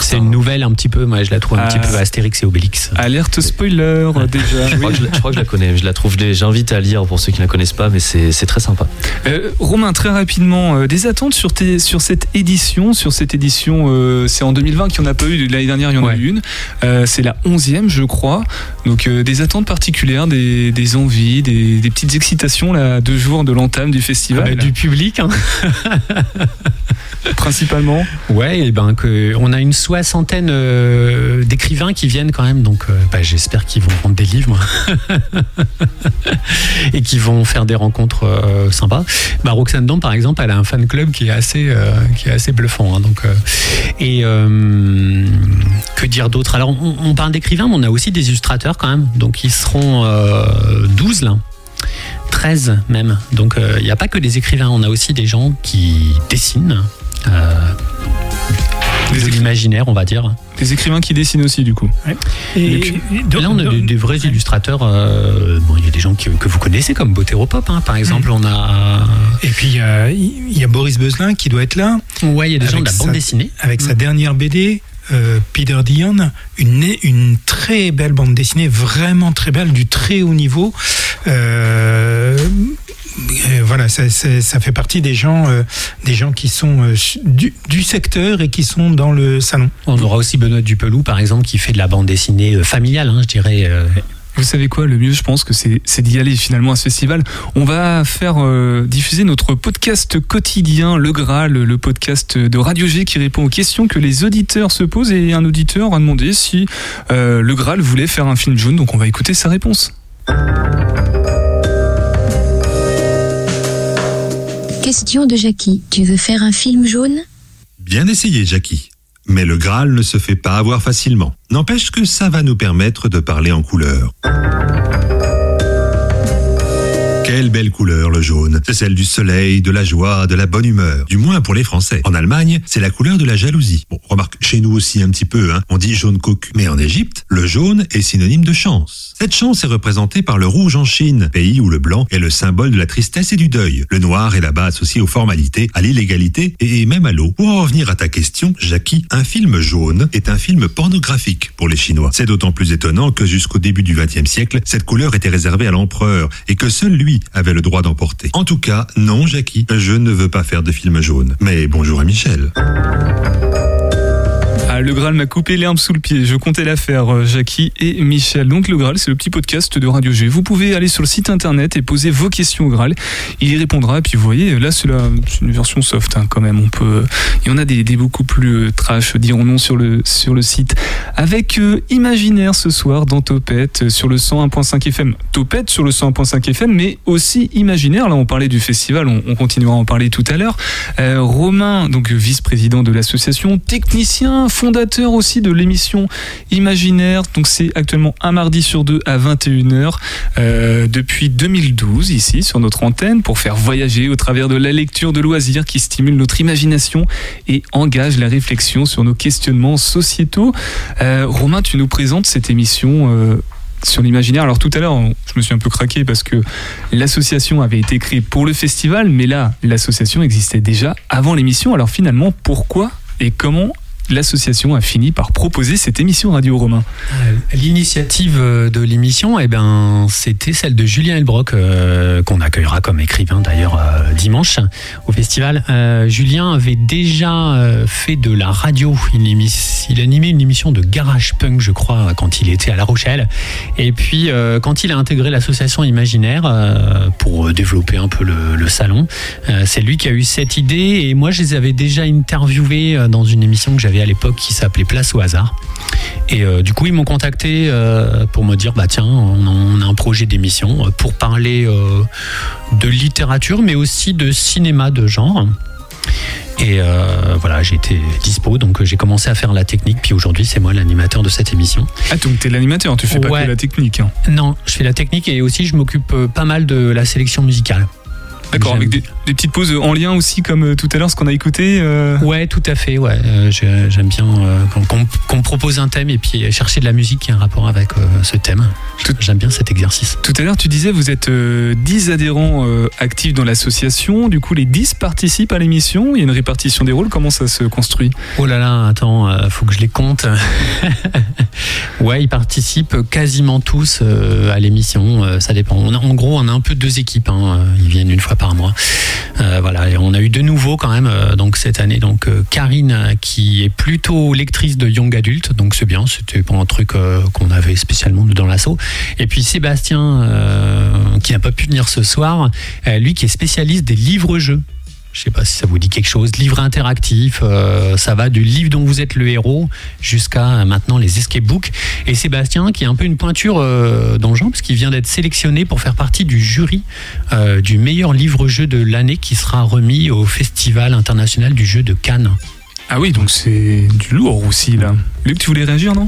C'est une nouvelle un petit peu. Moi, je la trouve un Ah. petit peu Astérix et Obélix. Alerte spoiler déjà. Je crois, que je, la- je crois que je la connais, je la trouve, j'invite à lire pour ceux qui ne la connaissent pas, mais c'est très sympa. Euh, Romain, très rapidement, euh, des attentes sur, tes- sur cette édition. Sur cette édition, euh, c'est en 2020 qu'il n'y en a pas eu. L'année dernière, il y en a eu une. Euh, c'est la 11e, je crois. Donc, euh, des attentes particulières, des, des envies, des, des petites excitations, là, deux jours de l'entame du festival, Ah bah, du public. hein. principalement. Ouais, et ben on a une soixantaine euh, d'écrivains qui viennent quand même, donc euh, bah, j'espère qu'ils vont vendre des livres et qui vont faire des rencontres euh, sympas. Bah, Roxane Dam, par exemple, elle a un fan club qui est assez, qui est assez bluffant. hein, donc, et que dire d'autre? Alors, on, parle d'écrivains, mais on a aussi des illustrateurs quand même. Donc, ils seront euh, 12 là. 13 même. Donc il n'y a pas que des écrivains, on a aussi des gens qui dessinent. Euh, Des de l'imaginaire, on va dire. Des écrivains qui dessinent aussi, du coup. Et, Donc, et donc- Là, on a des, des vrais illustrateurs. euh, bon, il y a des gens que, que vous connaissez, comme Botéropop, hein, par exemple. On a. et puis il y a, il y a Boris Bezelin qui doit être là. Ouais, il y a des gens de la Avec bande dessinée. avec sa Mm. dernière BD, euh, Peter Dion, une, une très belle bande dessinée, vraiment très belle, du très haut niveau. Euh, euh, voilà, ça, ça- ça fait partie des gens, euh, des gens qui sont euh, du, du secteur et qui sont dans le salon. On aura aussi Benoît Dupelou, par exemple, qui fait de la bande dessinée euh, familiale, hein, je dirais. euh, Vous savez quoi, le mieux, je pense que c'est c'est d'y aller finalement à ce festival. On va faire euh, diffuser notre podcast quotidien, Le Graal, le podcast de Radio G qui répond aux questions que les auditeurs se posent. Et un auditeur a demandé si euh, Le Graal voulait faire un film jaune, donc on va écouter sa réponse. Question de Jackie. Tu veux faire un film jaune? Bien essayé, Jackie. Mais le Graal ne se fait pas avoir facilement. N'empêche que ça va nous permettre de parler en couleur. Quelle belle couleur le jaune. C'est celle du soleil, de la joie, de la bonne humeur. Du moins pour les Français. En Allemagne, c'est la couleur de la jalousie. Bon, remarque, chez nous aussi un petit peu, hein. On dit jaune cocu. Mais en Égypte, le jaune est synonyme de chance. Cette chance est représentée par le rouge en Chine, pays où le blanc est le symbole de la tristesse et du deuil. Le noir est là-bas associé aux formalités, à l'illégalité et même à l'eau. Pour en revenir à ta question, Jackie, un film jaune est un film pornographique pour les Chinois. C'est d'autant plus étonnant que jusqu'au début du XXe siècle, cette couleur était réservée à l'empereur et que seul lui avait le droit d'en porter. En tout cas, non, Jackie, je ne veux pas faire de film jaune. Mais bonjour à Michel. Ah, le Graal m'a coupé l'herbe sous le pied. Je comptais la faire, euh, Jackie et Michel. Donc le Graal, c'est le petit podcast de Radio G. Vous pouvez aller sur le site internet et poser vos questions au Graal. Il y répondra. Et puis vous voyez, là c'est une version soft hein, quand même. On peut, il y en a des, beaucoup plus euh, trash, dirons-nous sur le sur le site. Avec euh, Imaginaire ce soir dans Topette euh, sur le 101.5 FM. Topette sur le 101.5 FM, mais aussi Imaginaire. Là, on parlait du festival. On, on continuera à en parler tout à l'heure. Euh, Romain, donc vice-président de l'association, technicien, fondateur aussi de l'émission Imaginaire. Donc c'est actuellement un mardi sur deux à 21h euh, depuis 2012 ici sur notre antenne pour faire voyager au travers de la lecture de loisirs qui stimule notre imagination et engage la réflexion sur nos questionnements sociétaux. Euh, Romain, tu nous présentes cette émission. euh, sur l'imaginaire. Alors tout à l'heure, je me suis un peu craqué parce que l'association avait été créée pour le festival, mais là, l'association existait déjà avant l'émission. Alors finalement, pourquoi et comment l'association a fini par proposer cette émission Radio Romain Euh, L'initiative euh, de l'émission, eh ben, c'était celle de Julien Elbrock, euh, qu'on accueillera comme écrivain d'ailleurs dimanche au festival. Julien avait déjà fait de la radio. Il, il animait une émission de garage punk, je crois, quand il était à La Rochelle. Et puis, quand il a intégré l'association Imaginaire pour développer un peu le, salon, c'est lui qui a eu cette idée. Et moi, je les avais déjà interviewés dans une émission que j'avais à l'époque qui s'appelait Place au hasard. Et euh, du coup, ils m'ont contacté euh, pour me dire bah tiens, on a, on a un projet d'émission euh, pour parler euh, de littérature, mais aussi de cinéma de genre. Et voilà, j'ai été dispo, donc j'ai commencé à faire la technique. Puis aujourd'hui, c'est moi l'animateur de cette émission. Ah, donc t'es l'animateur, tu fais pas Ouais. que la technique. hein. Non, je fais la technique et aussi je m'occupe pas mal de la sélection musicale. D'accord, avec des, des petites pauses en lien aussi, comme euh, tout à l'heure, ce qu'on a écouté. euh, Ouais, tout à fait. Ouais, Euh, j'aime bien euh, qu'on me propose un thème et puis chercher de la musique qui a un rapport avec ce thème. J'aime bien cet exercice. Tout à l'heure, tu disais, vous êtes euh, 10 adhérents actifs dans l'association. Du coup, les 10 participent à l'émission. Il y a une répartition des rôles. Comment ça se construit? Oh là là, attends, faut que je les compte. ouais, ils participent quasiment tous à l'émission. ça dépend. On a- en gros, on a un peu deux équipes. hein, ils viennent une fois par mois. Euh, voilà, et on a eu de nouveaux quand même. euh, donc cette année, donc euh, Karine, qui est plutôt lectrice de young adult. Donc c'est bien. C'était pas un truc qu'on avait spécialement dans l'assaut. Et puis Sébastien, qui n'a pas pu venir ce soir, lui qui est spécialiste des livres-jeux. Je sais pas si ça vous dit quelque chose. Livre interactif, euh, ça va du livre dont vous êtes le héros jusqu'à euh, maintenant les escape books. Et Sébastien, qui est un peu une pointure euh, dans vient d'être sélectionné pour faire partie du jury euh, du meilleur livre-jeu de l'année qui sera remis au Festival international du jeu de Cannes. Ah oui, donc c'est du lourd aussi, là. Luc, tu voulais réagir, non?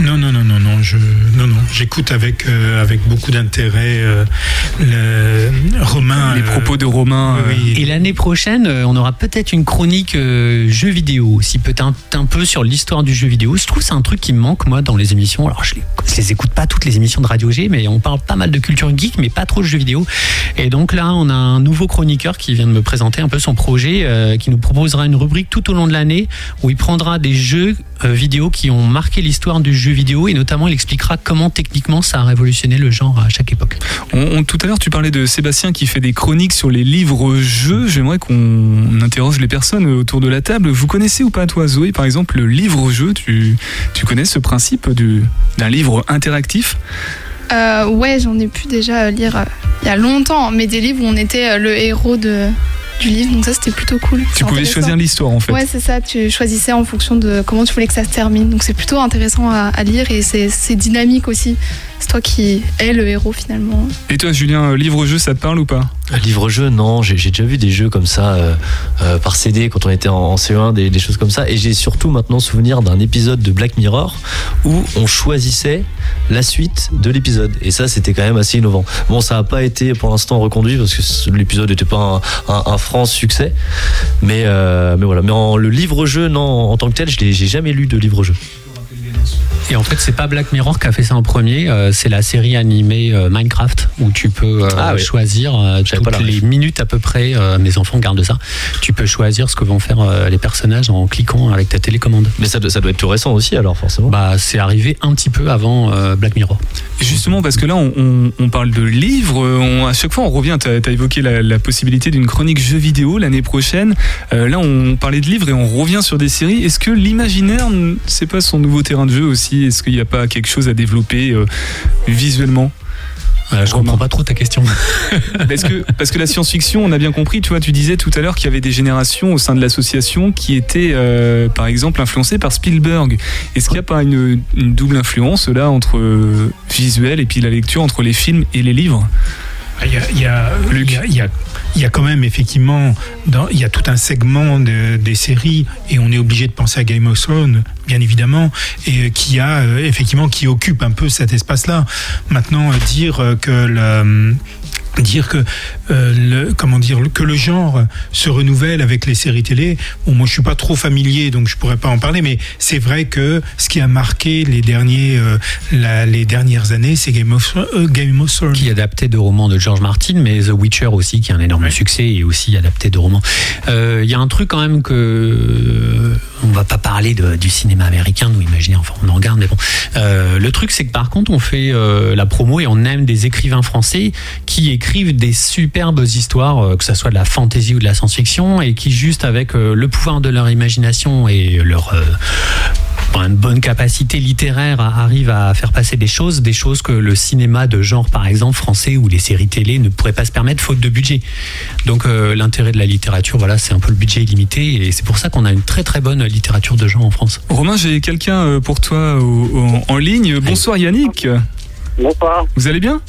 Non, non, non, non, non, je, non, non, j'écoute avec, euh, avec beaucoup d'intérêt euh, le Romain. Les euh, propos de Romain. euh, oui. Et l'année prochaine, on aura peut-être une chronique euh, jeux vidéo aussi, peut-être un, un peu sur l'histoire du jeu vidéo. Je trouve que c'est un truc qui me manque, moi, dans les émissions. Alors, je les, je les écoute pas toutes les émissions de Radio G, mais on parle pas mal de culture geek, mais pas trop de jeux vidéo. Et donc là, on a un nouveau chroniqueur qui vient de me présenter un peu son projet, euh, qui nous proposera une rubrique tout au long de l'année année où il prendra des jeux euh, vidéo qui ont marqué l'histoire du jeu vidéo et notamment il expliquera comment techniquement ça a révolutionné le genre à chaque époque. On- on- tout à l'heure, tu parlais de Sébastien qui fait des chroniques sur les livres-jeux. J'aimerais qu'on interroge les personnes autour de la table. Vous connaissez ou pas, toi, Zoé, par exemple, le livre-jeu tu, tu connais ce principe du- d'un livre interactif? Euh, ouais, j'en ai pu déjà lire euh, il y a longtemps, mais des livres où on était euh, le héros de, du livre, donc ça c'était plutôt cool. Tu pouvais choisir l'histoire, en fait. Ouais, c'est ça, tu choisissais en fonction de comment tu voulais que ça se termine. Donc c'est plutôt intéressant à, à lire et c'est c'est dynamique aussi. C'est toi qui es le héros finalement. Et toi, Julien, euh, livre-jeu, ça te parle ou pas? Un livre-jeu, non, j'ai déjà vu des jeux comme ça euh, euh, par CD quand on était en, en CE1, des, des choses comme ça. Et j'ai surtout maintenant souvenir d'un épisode de Black Mirror où on choisissait la suite de l'épisode. Et ça, c'était quand même assez innovant. Bon, ça n'a pas été pour l'instant reconduit parce que l'épisode n'était pas un, un, un franc succès. Mais, euh, mais voilà. Mais en, le livre-jeu, non, en tant que tel, je j'ai jamais lu de livre-jeu. Et en fait, c'est pas Black Mirror qui a fait ça en premier, euh, c'est la série animée euh, Minecraft où tu peux euh, Ah oui. choisir euh, toutes les minutes à peu près. euh, mes enfants gardent ça. Tu peux choisir ce que vont faire euh, les personnages en cliquant avec ta télécommande. Mais ça, doit- ça doit être tout récent aussi, alors forcément. Bah, c'est arrivé un petit peu avant euh, Black Mirror. Et Justement, parce que là, on, on- on parle de livres, on- à chaque fois, on revient, tu as, évoqué la, la possibilité d'une chronique jeu vidéo l'année prochaine. Euh, là, on parlait de livres et on revient sur des séries. Est-ce que l'imaginaire, c'est pas son nouveau terrain de jeu aussi Est-ce qu'il n'y a pas quelque chose à développer euh, visuellement? Euh, je comprends pas trop ta question. parce que, parce que la science-fiction, on a bien compris, tu vois, tu disais tout à l'heure qu'il y avait des générations au sein de l'association qui étaient, euh, par exemple, influencées par Spielberg. Est-ce qu'il n'y a pas une, une double influence là entre euh, visuel et puis la lecture, entre les films et les livres? Il y a, il y a- il y a- il y a- il y a quand même effectivement, dans- il y a tout un segment de- des séries et on est obligé de penser à Game of Thrones, bien évidemment, et euh, qui a euh, effectivement qui occupe un peu cet espace-là. Maintenant, euh, dire que le dire que euh, le, comment dire que le genre se renouvelle avec les séries télé bon moi je suis pas trop familier donc je pourrais pas en parler mais c'est vrai que ce qui a marqué les derniers euh, la- les dernières années c'est Game of euh, Game of Thrones qui est adapté de romans de George Martin, mais The Witcher aussi, qui est un énorme succès et aussi adapté de romans. Euh, Il y a un truc quand même que euh, on va pas parler de- du cinéma américain, nous imaginer, enfin on en regarde, mais bon. Euh, le truc c'est que par contre on fait euh, la promo et on aime des écrivains français qui écrivent des superbes histoires, euh, que ça soit de la fantasy ou de la science-fiction, et qui juste avec euh, le pouvoir de leur imagination et leur euh, une bonne capacité littéraire arrive à faire passer des choses, des choses que le cinéma de genre, par exemple, français ou les séries télé ne pourraient pas se permettre faute de budget. Donc euh, l'intérêt de la littérature, voilà, c'est un peu le budget illimité et c'est pour ça qu'on a une très très bonne littérature de genre en France. Romain, j'ai quelqu'un pour toi au- au- en ligne. Bonsoir Yannick. Bonsoir. Vous allez bien?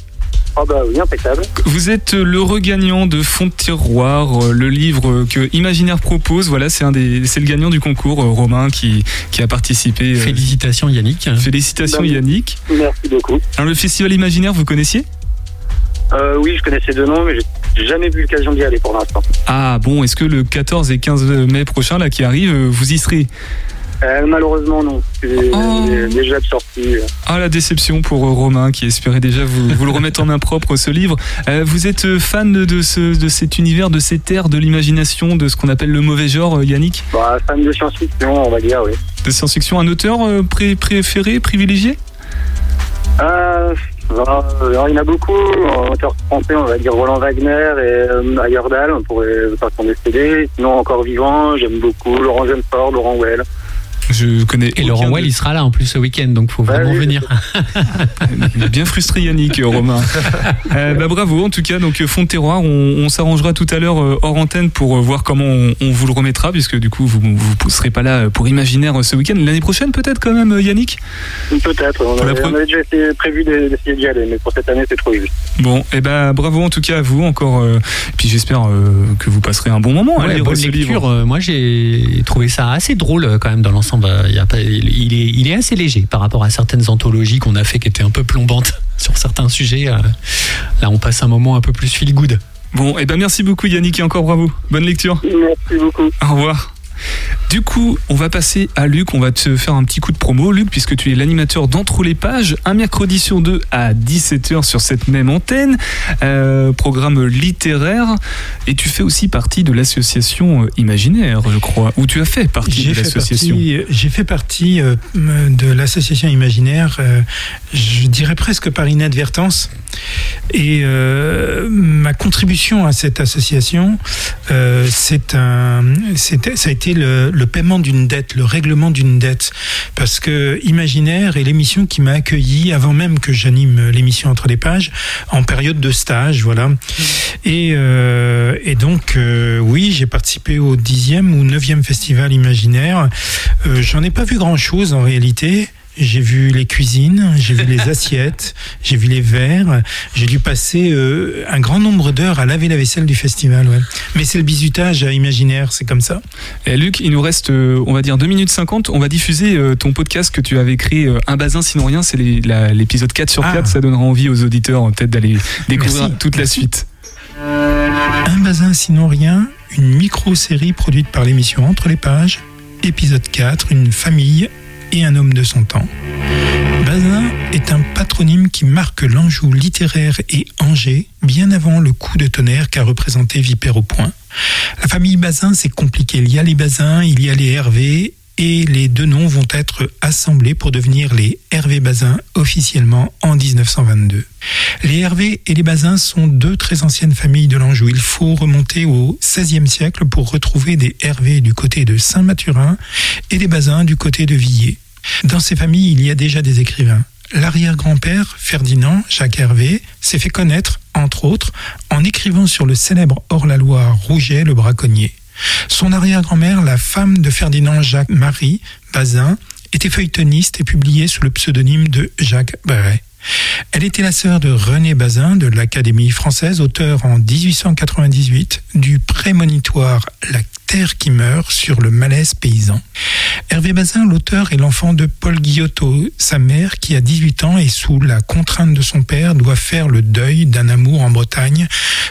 Ah bah oui, impeccable. Vous êtes le regagnant de Fond de Tiroir, euh, le livre que Imaginaire propose. Voilà, c'est un des, c'est le gagnant du concours, euh, Romain, qui, qui a participé. euh, Félicitations Yannick. Félicitations Ben, Yannick. Merci beaucoup. Alors, le festival Imaginaire, vous connaissiez? Euh, oui, je connaissais deux noms, mais j'ai jamais eu l'occasion d'y aller pour l'instant. Ah bon, est-ce que le 14 et 15 mai prochain, là, qui arrive, vous y serez? Euh, malheureusement, non. J'ai j'ai déjà de sortie. Ah, la déception pour euh, Romain, qui espérait déjà vous, vous le remettre en main propre, ce livre. Euh, vous êtes euh, fan de, ce, de cet univers, de cette ère de l'imagination, de ce qu'on appelle le mauvais genre, euh, Yannick? Bah, fan de science-fiction, on va dire, oui. De science-fiction, un auteur euh, pré- préféré, privilégié? Euh, alors, il y en a beaucoup. En auteur français, on va dire Roland Wagner et euh, Ayerdal, on pourrait pas s'en décéder. Sinon, encore vivant, j'aime beaucoup Laurent Gemfort, Laurent Well. Je connais. Et Laurent Well, il sera là en plus ce week-end, donc faut vraiment oui, venir. Il est bien frustré Yannick, euh, Romain. Euh, bah, bravo, en tout cas, donc euh, Fond de Terroir, on, on s'arrangera tout à l'heure euh, hors antenne pour euh, voir comment on, on vous le remettra, puisque du coup, vous ne serez pas là pour Imaginaire ce week-end. L'année prochaine, peut-être quand même, Yannick? Peut-être. On, avait- pro- on avait déjà essayé- prévu d'e- d'essayer d'y aller, mais pour cette année, c'est trop juste. Bon, et ben bravo en tout cas à vous encore. euh, et puis j'espère euh, que vous passerez un bon moment à Ouais, lire bonne ce lecture. livre. Euh, moi, j'ai trouvé ça assez drôle quand même dans l'ensemble. Il y a pas- il, est, il est assez léger par rapport à certaines anthologies qu'on a fait qui étaient un peu plombantes sur certains sujets. euh. Là, on passe un moment un peu plus feel good. Bon, et ben merci beaucoup Yannick et encore bravo. Bonne lecture. Merci beaucoup. Au revoir. Du coup, on va passer à Luc. On va te faire un petit coup de promo, Luc, puisque tu es l'animateur d'Entre les pages, un mercredi sur deux à 17h sur cette même antenne. Euh, programme littéraire. Et tu fais aussi partie de l'association euh, Imaginaire, je crois, où tu as fait partie J'ai de l'association. partie, j'ai fait partie euh, de l'association Imaginaire, euh, je dirais presque par inadvertance. Et euh, ma contribution à cette association, euh, c'est un, c'était- ça a été le, paiement d'une dette, le règlement d'une dette. Parce que Imaginaire est l'émission qui m'a accueilli avant même que j'anime l'émission Entre les pages, en période de stage, voilà. Et, euh, donc, euh, oui, j'ai participé au 10e ou 9e festival imaginaire. Euh, J'en ai pas vu grand-chose en réalité. J'ai vu les cuisines, j'ai vu les assiettes, j'ai vu les verres. J'ai dû passer euh, un grand nombre d'heures à laver la vaisselle du festival. Ouais. Mais c'est le bizutage à imaginaire, c'est comme ça. Et Luc, il nous reste, euh, on va dire, 2 minutes 50. On va diffuser euh, ton podcast que tu avais créé, Un bazin sinon rien. C'est l'épisode 4 sur 4. Ça donnera envie aux auditeurs, euh, peut-être, d'aller découvrir Merci. toute la suite. Un bazin sinon rien, une micro-série produite par l'émission Entre les pages, épisode 4, une famille un homme de son temps. Bazin est un patronyme qui marque l'Anjou littéraire et Angers bien avant le coup de tonnerre qu'a représenté Vipère au point. La famille Bazin, c'est compliqué. Il y a les Bazin, il y a les Hervé, et les deux noms vont être assemblés pour devenir les Hervé Bazin officiellement en 1922. Les Hervé et les Bazin sont deux très anciennes familles de l'Anjou. Il faut remonter au XVIe siècle pour retrouver des Hervé du côté de Saint-Mathurin et des Bazin du côté de Villers. Dans ces familles, il y a déjà des écrivains. L'arrière-grand-père, Ferdinand Jacques Hervé, s'est fait connaître, entre autres, en écrivant sur le célèbre hors-la-loi Rouget le braconnier. Son arrière-grand-mère, la femme de Ferdinand Jacques-Marie Bazin, était feuilletoniste et publiait sous le pseudonyme de Jacques Bray. Elle était la sœur de René Bazin de l'Académie française, auteur en 1898 du prémonitoire La terre qui meurt sur le malaise paysan. Hervé Bazin, l'auteur, est l'enfant de Paul Guillotot, sa mère qui a 18 ans et sous la contrainte de son père doit faire le deuil d'un amour en Bretagne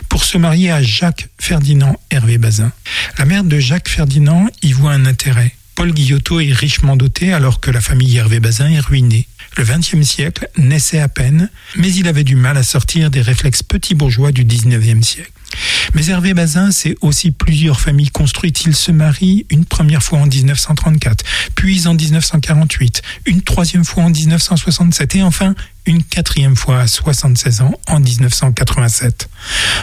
pour se marier à Jacques Ferdinand Hervé Bazin. La mère de Jacques Ferdinand y voit un intérêt. Paul Guillotot est richement doté alors que la famille Hervé Bazin est ruinée. Le XXe siècle naissait à peine, mais il avait du mal à sortir des réflexes petits bourgeois du XIXe siècle. Mais Hervé Bazin, c'est aussi plusieurs familles construites. Il se marie une première fois en 1934, puis en 1948, une troisième fois en 1967 et enfin une quatrième fois à 76 ans en 1987.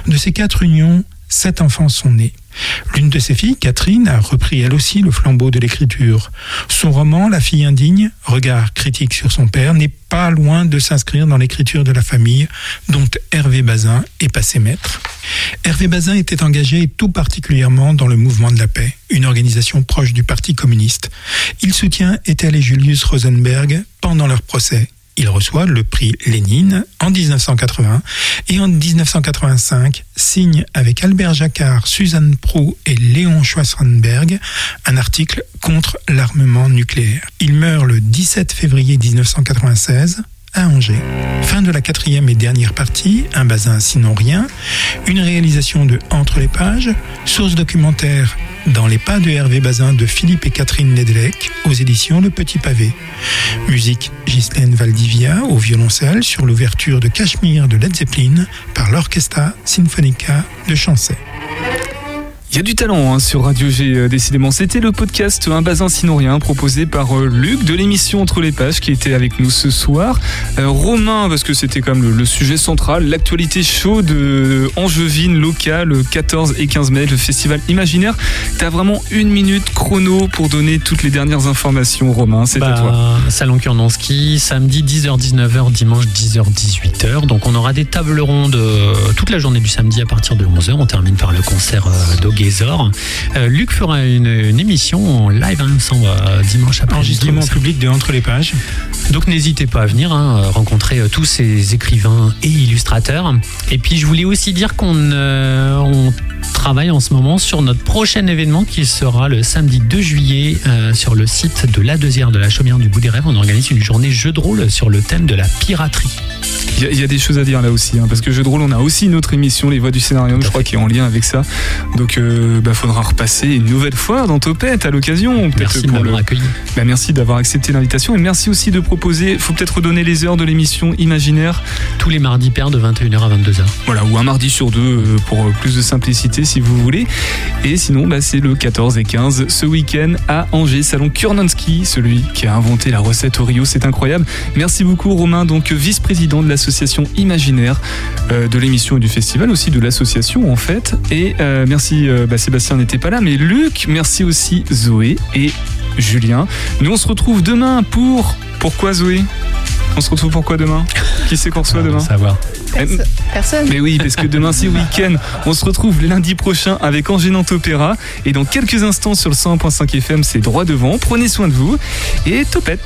De ces quatre unions, sept enfants sont nés. L'une de ses filles, Catherine, a repris elle aussi le flambeau de l'écriture. Son roman, La fille indigne, regard critique sur son père, n'est pas loin de s'inscrire dans l'écriture de la famille dont Hervé Bazin est passé maître. Hervé Bazin était engagé tout particulièrement dans le mouvement de la paix, une organisation proche du Parti communiste. Il soutient Ethel et Julius Rosenberg pendant leur procès. Il reçoit le prix Lénine en 1980 et en 1985 signe avec Albert Jacquard, Suzanne Prou et Léon Schwarzenberg un article contre l'armement nucléaire. Il meurt le 17 février 1996 Angers. Fin de la quatrième et dernière partie, un bazin sinon rien, une réalisation de Entre les pages, source documentaire Dans les pas de Hervé Bazin de Philippe et Catherine Nedelec aux éditions Le Petit Pavé. Musique Ghislaine Valdivia au violoncelle sur l'ouverture de Cachemire de Led Zeppelin par l'Orchestra Sinfonica de Chancet. Il y a du talent hein, sur Radio G, euh, décidément. C'était le podcast Un bazin sinon rien proposé par euh, Luc de l'émission Entre les pages qui était avec nous ce soir. Euh, Romain, parce que c'était comme le, le sujet central, l'actualité chaude euh, angevine locale, le 14 et 15 mai, le festival imaginaire. T'as vraiment une minute chrono pour donner toutes les dernières informations, Romain. C'est à Bah, toi. Salon Kurnonski, samedi 10h-19h, dimanche 10h-18h. Donc on aura des tables rondes euh, toute la journée du samedi à partir de 11h. On termine par le concert euh, Euh, Luc fera une, une émission en live, hein, euh, dimanche après. Enregistrement public de Entre les pages. Donc n'hésitez pas à venir hein, rencontrer euh, tous ces écrivains et illustrateurs. Et puis je voulais aussi dire qu'on euh, on travaille en ce moment sur notre prochain événement qui sera le samedi 2 juillet euh, sur le site de la Deuxième de la Chaumière du Bout des Rêves. On organise une journée jeu de rôle sur le thème de la piraterie. Il y, a- il y a des choses à dire là aussi, hein, parce que jeu de rôle, on a aussi une autre émission, Les Voix du Scénario, je crois, qui est en lien avec ça. Donc, euh, bah, faudra repasser une nouvelle fois dans Topette à l'occasion. Merci m'avoir le- accueilli. Bah, merci d'avoir accepté l'invitation et merci aussi de proposer. Faut peut-être redonner les heures de l'émission Imaginaire. Tous les mardis pairs de 21h à 22h. Voilà, ou un mardi sur deux euh, pour euh, plus de simplicité si vous voulez. Et sinon, bah, c'est le 14 et 15 ce week-end à Angers, salon Kurnonski, celui qui a inventé la recette Oreo. C'est incroyable. Merci beaucoup Romain, donc vice-président de l'association Imaginaire euh, de l'émission et du festival, aussi de l'association en fait. Et euh, merci euh, bah, Sébastien n'était pas là, mais Luc, merci aussi Zoé et Julien. Nous on se retrouve demain pour... Pourquoi Zoé? On se retrouve pourquoi demain? Qui c'est qu'on reçoit demain? savoir. Perso- Personne. mais oui, parce que demain c'est week-end. On se retrouve lundi prochain avec Angénante Opéra. Et dans quelques instants sur le 101.5 FM, c'est droit devant. Prenez soin de vous et topette.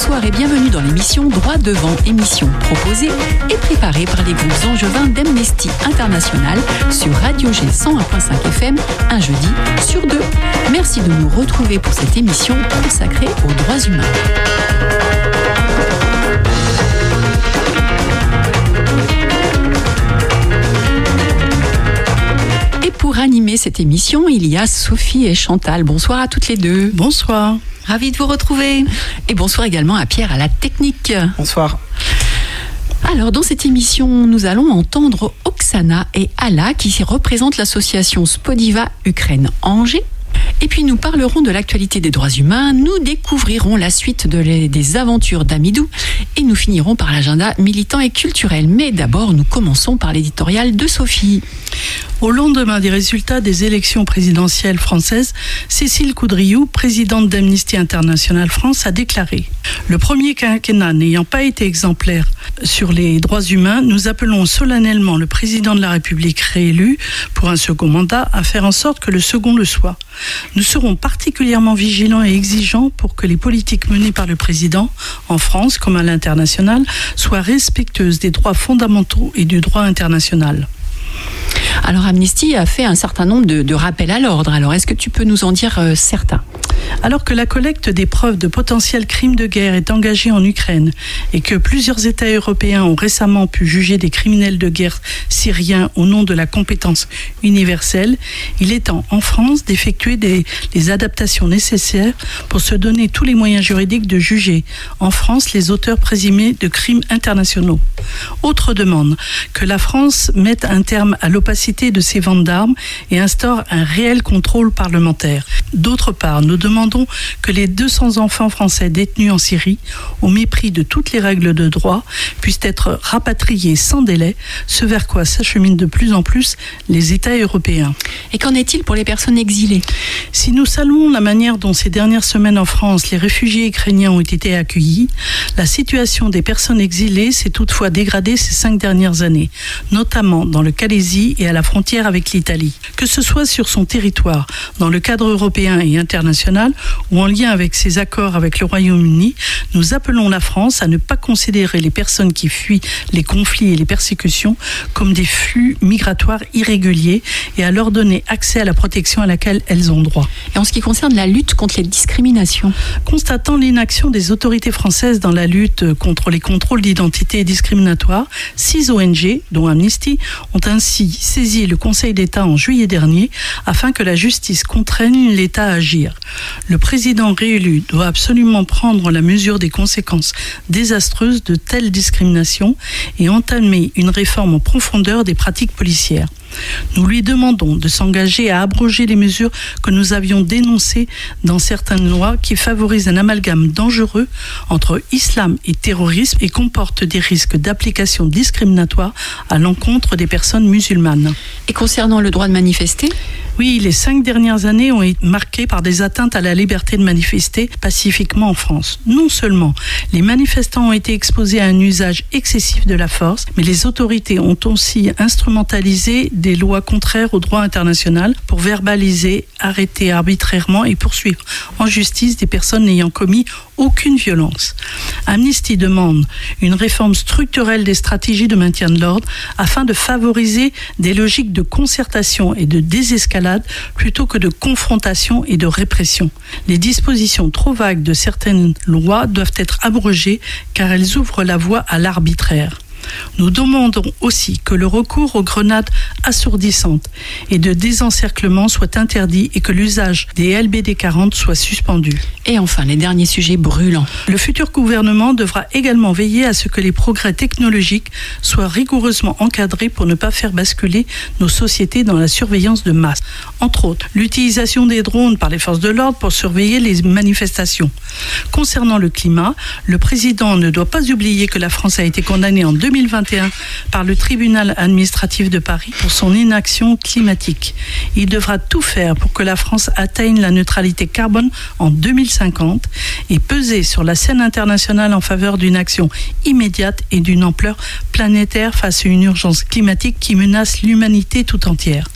Bonsoir et bienvenue dans l'émission Droit devant, émission proposée et préparée par les groupes angevins d'Amnesty International sur Radio G 101.5 FM un jeudi sur deux. Merci de nous retrouver pour cette émission consacrée aux droits humains. Pour animer cette émission, il y a Sophie et Chantal. Bonsoir à toutes les deux. Bonsoir. Ravi de vous retrouver. Et bonsoir également à Pierre à la technique. Bonsoir. Alors, dans cette émission, nous allons entendre Oksana et Ala qui représentent l'association Spodiva Ukraine Angers. Et puis nous parlerons de l'actualité des droits humains, nous découvrirons la suite des aventures d'Amidou et nous finirons par l'agenda militant et culturel. Mais d'abord, nous commençons par l'éditorial de Sophie. Au lendemain des résultats des élections présidentielles françaises, Cécile Coudriou, présidente d'Amnesty International France, a déclaré Le premier quinquennat n'ayant pas été exemplaire sur les droits humains, nous appelons solennellement le président de la République réélu pour un second mandat à faire en sorte que le second le soit. Nous serons particulièrement vigilants et exigeants pour que les politiques menées par le président, en France comme à l'international, soient respectueuses des droits fondamentaux et du droit international. Alors Amnesty a fait un certain nombre de, rappels à l'ordre. Alors est-ce que tu peux nous en dire euh, certains? Alors que la collecte des preuves de potentiels crimes de guerre est engagée en Ukraine et que plusieurs États européens ont récemment pu juger des criminels de guerre syriens au nom de la compétence universelle, il est temps en France d'effectuer les adaptations nécessaires pour se donner tous les moyens juridiques de juger en France les auteurs présumés de crimes internationaux. Autre demande, que la France mette un terme à l'opacité de ses ventes d'armes et instaure un réel contrôle parlementaire. D'autre part, nous demandons que les 200 enfants français détenus en Syrie, au mépris de toutes les règles de droit, puissent être rapatriés sans délai, ce vers quoi s'acheminent de plus en plus les États européens. Et qu'en est-il pour les personnes exilées? Si nous saluons la manière dont ces dernières semaines en France, les réfugiés ukrainiens ont été accueillis, la situation des personnes exilées s'est toutefois dégradée ces cinq dernières années, notamment dans le Calaisie et à la frontière avec l'Italie. Que ce soit sur son territoire, dans le cadre européen et international, internationale ou en lien avec ses accords avec le Royaume-Uni, nous appelons la France à ne pas considérer les personnes qui fuient les conflits et les persécutions comme des flux migratoires irréguliers et à leur donner accès à la protection à laquelle elles ont droit. Et en ce qui concerne la lutte contre les discriminations Constatant l'inaction des autorités françaises dans la lutte contre les contrôles d'identité discriminatoires, six ONG, dont Amnesty, ont ainsi saisi le Conseil d'État en juillet dernier afin que la justice contraigne l'État à agir. Le président réélu doit absolument prendre la mesure des conséquences désastreuses de telles discriminations et entamer une réforme en profondeur des pratiques policières. Nous lui demandons de s'engager à abroger les mesures que nous avions dénoncées dans certaines lois qui favorisent un amalgame dangereux entre islam et terrorisme et comportent des risques d'application discriminatoire à l'encontre des personnes musulmanes. Et concernant le droit de manifester? Oui, les cinq dernières années ont été marquées par des atteintes à la liberté de manifester pacifiquement en France. Non seulement les manifestants ont été exposés à un usage excessif de la force, mais les autorités ont aussi instrumentalisé des lois contraires au droit international pour verbaliser, arrêter arbitrairement et poursuivre en justice des personnes n'ayant commis aucune violence. Amnesty demande une réforme structurelle des stratégies de maintien de l'ordre afin de favoriser des logiques de concertation et de désescalade plutôt que de confrontation et de répression. Les dispositions trop vagues de certaines lois doivent être abrogées car elles ouvrent la voie à l'arbitraire. Nous demandons aussi que le recours aux grenades assourdissantes et de désencerclement soit interdit et que l'usage des LBD 40 soit suspendu. Et enfin, les derniers sujets brûlants. Le futur gouvernement devra également veiller à ce que les progrès technologiques soient rigoureusement encadrés pour ne pas faire basculer nos sociétés dans la surveillance de masse. Entre autres, l'utilisation des drones par les forces de l'ordre pour surveiller les manifestations. Concernant le climat, le président ne doit pas oublier que la France a été condamnée en 2021 par le tribunal administratif de Paris pour son inaction climatique. Il devra tout faire pour que la France atteigne la neutralité carbone en 2050 et peser sur la scène internationale en faveur d'une action immédiate et d'une ampleur planétaire face à une urgence climatique qui menace l'humanité tout entière.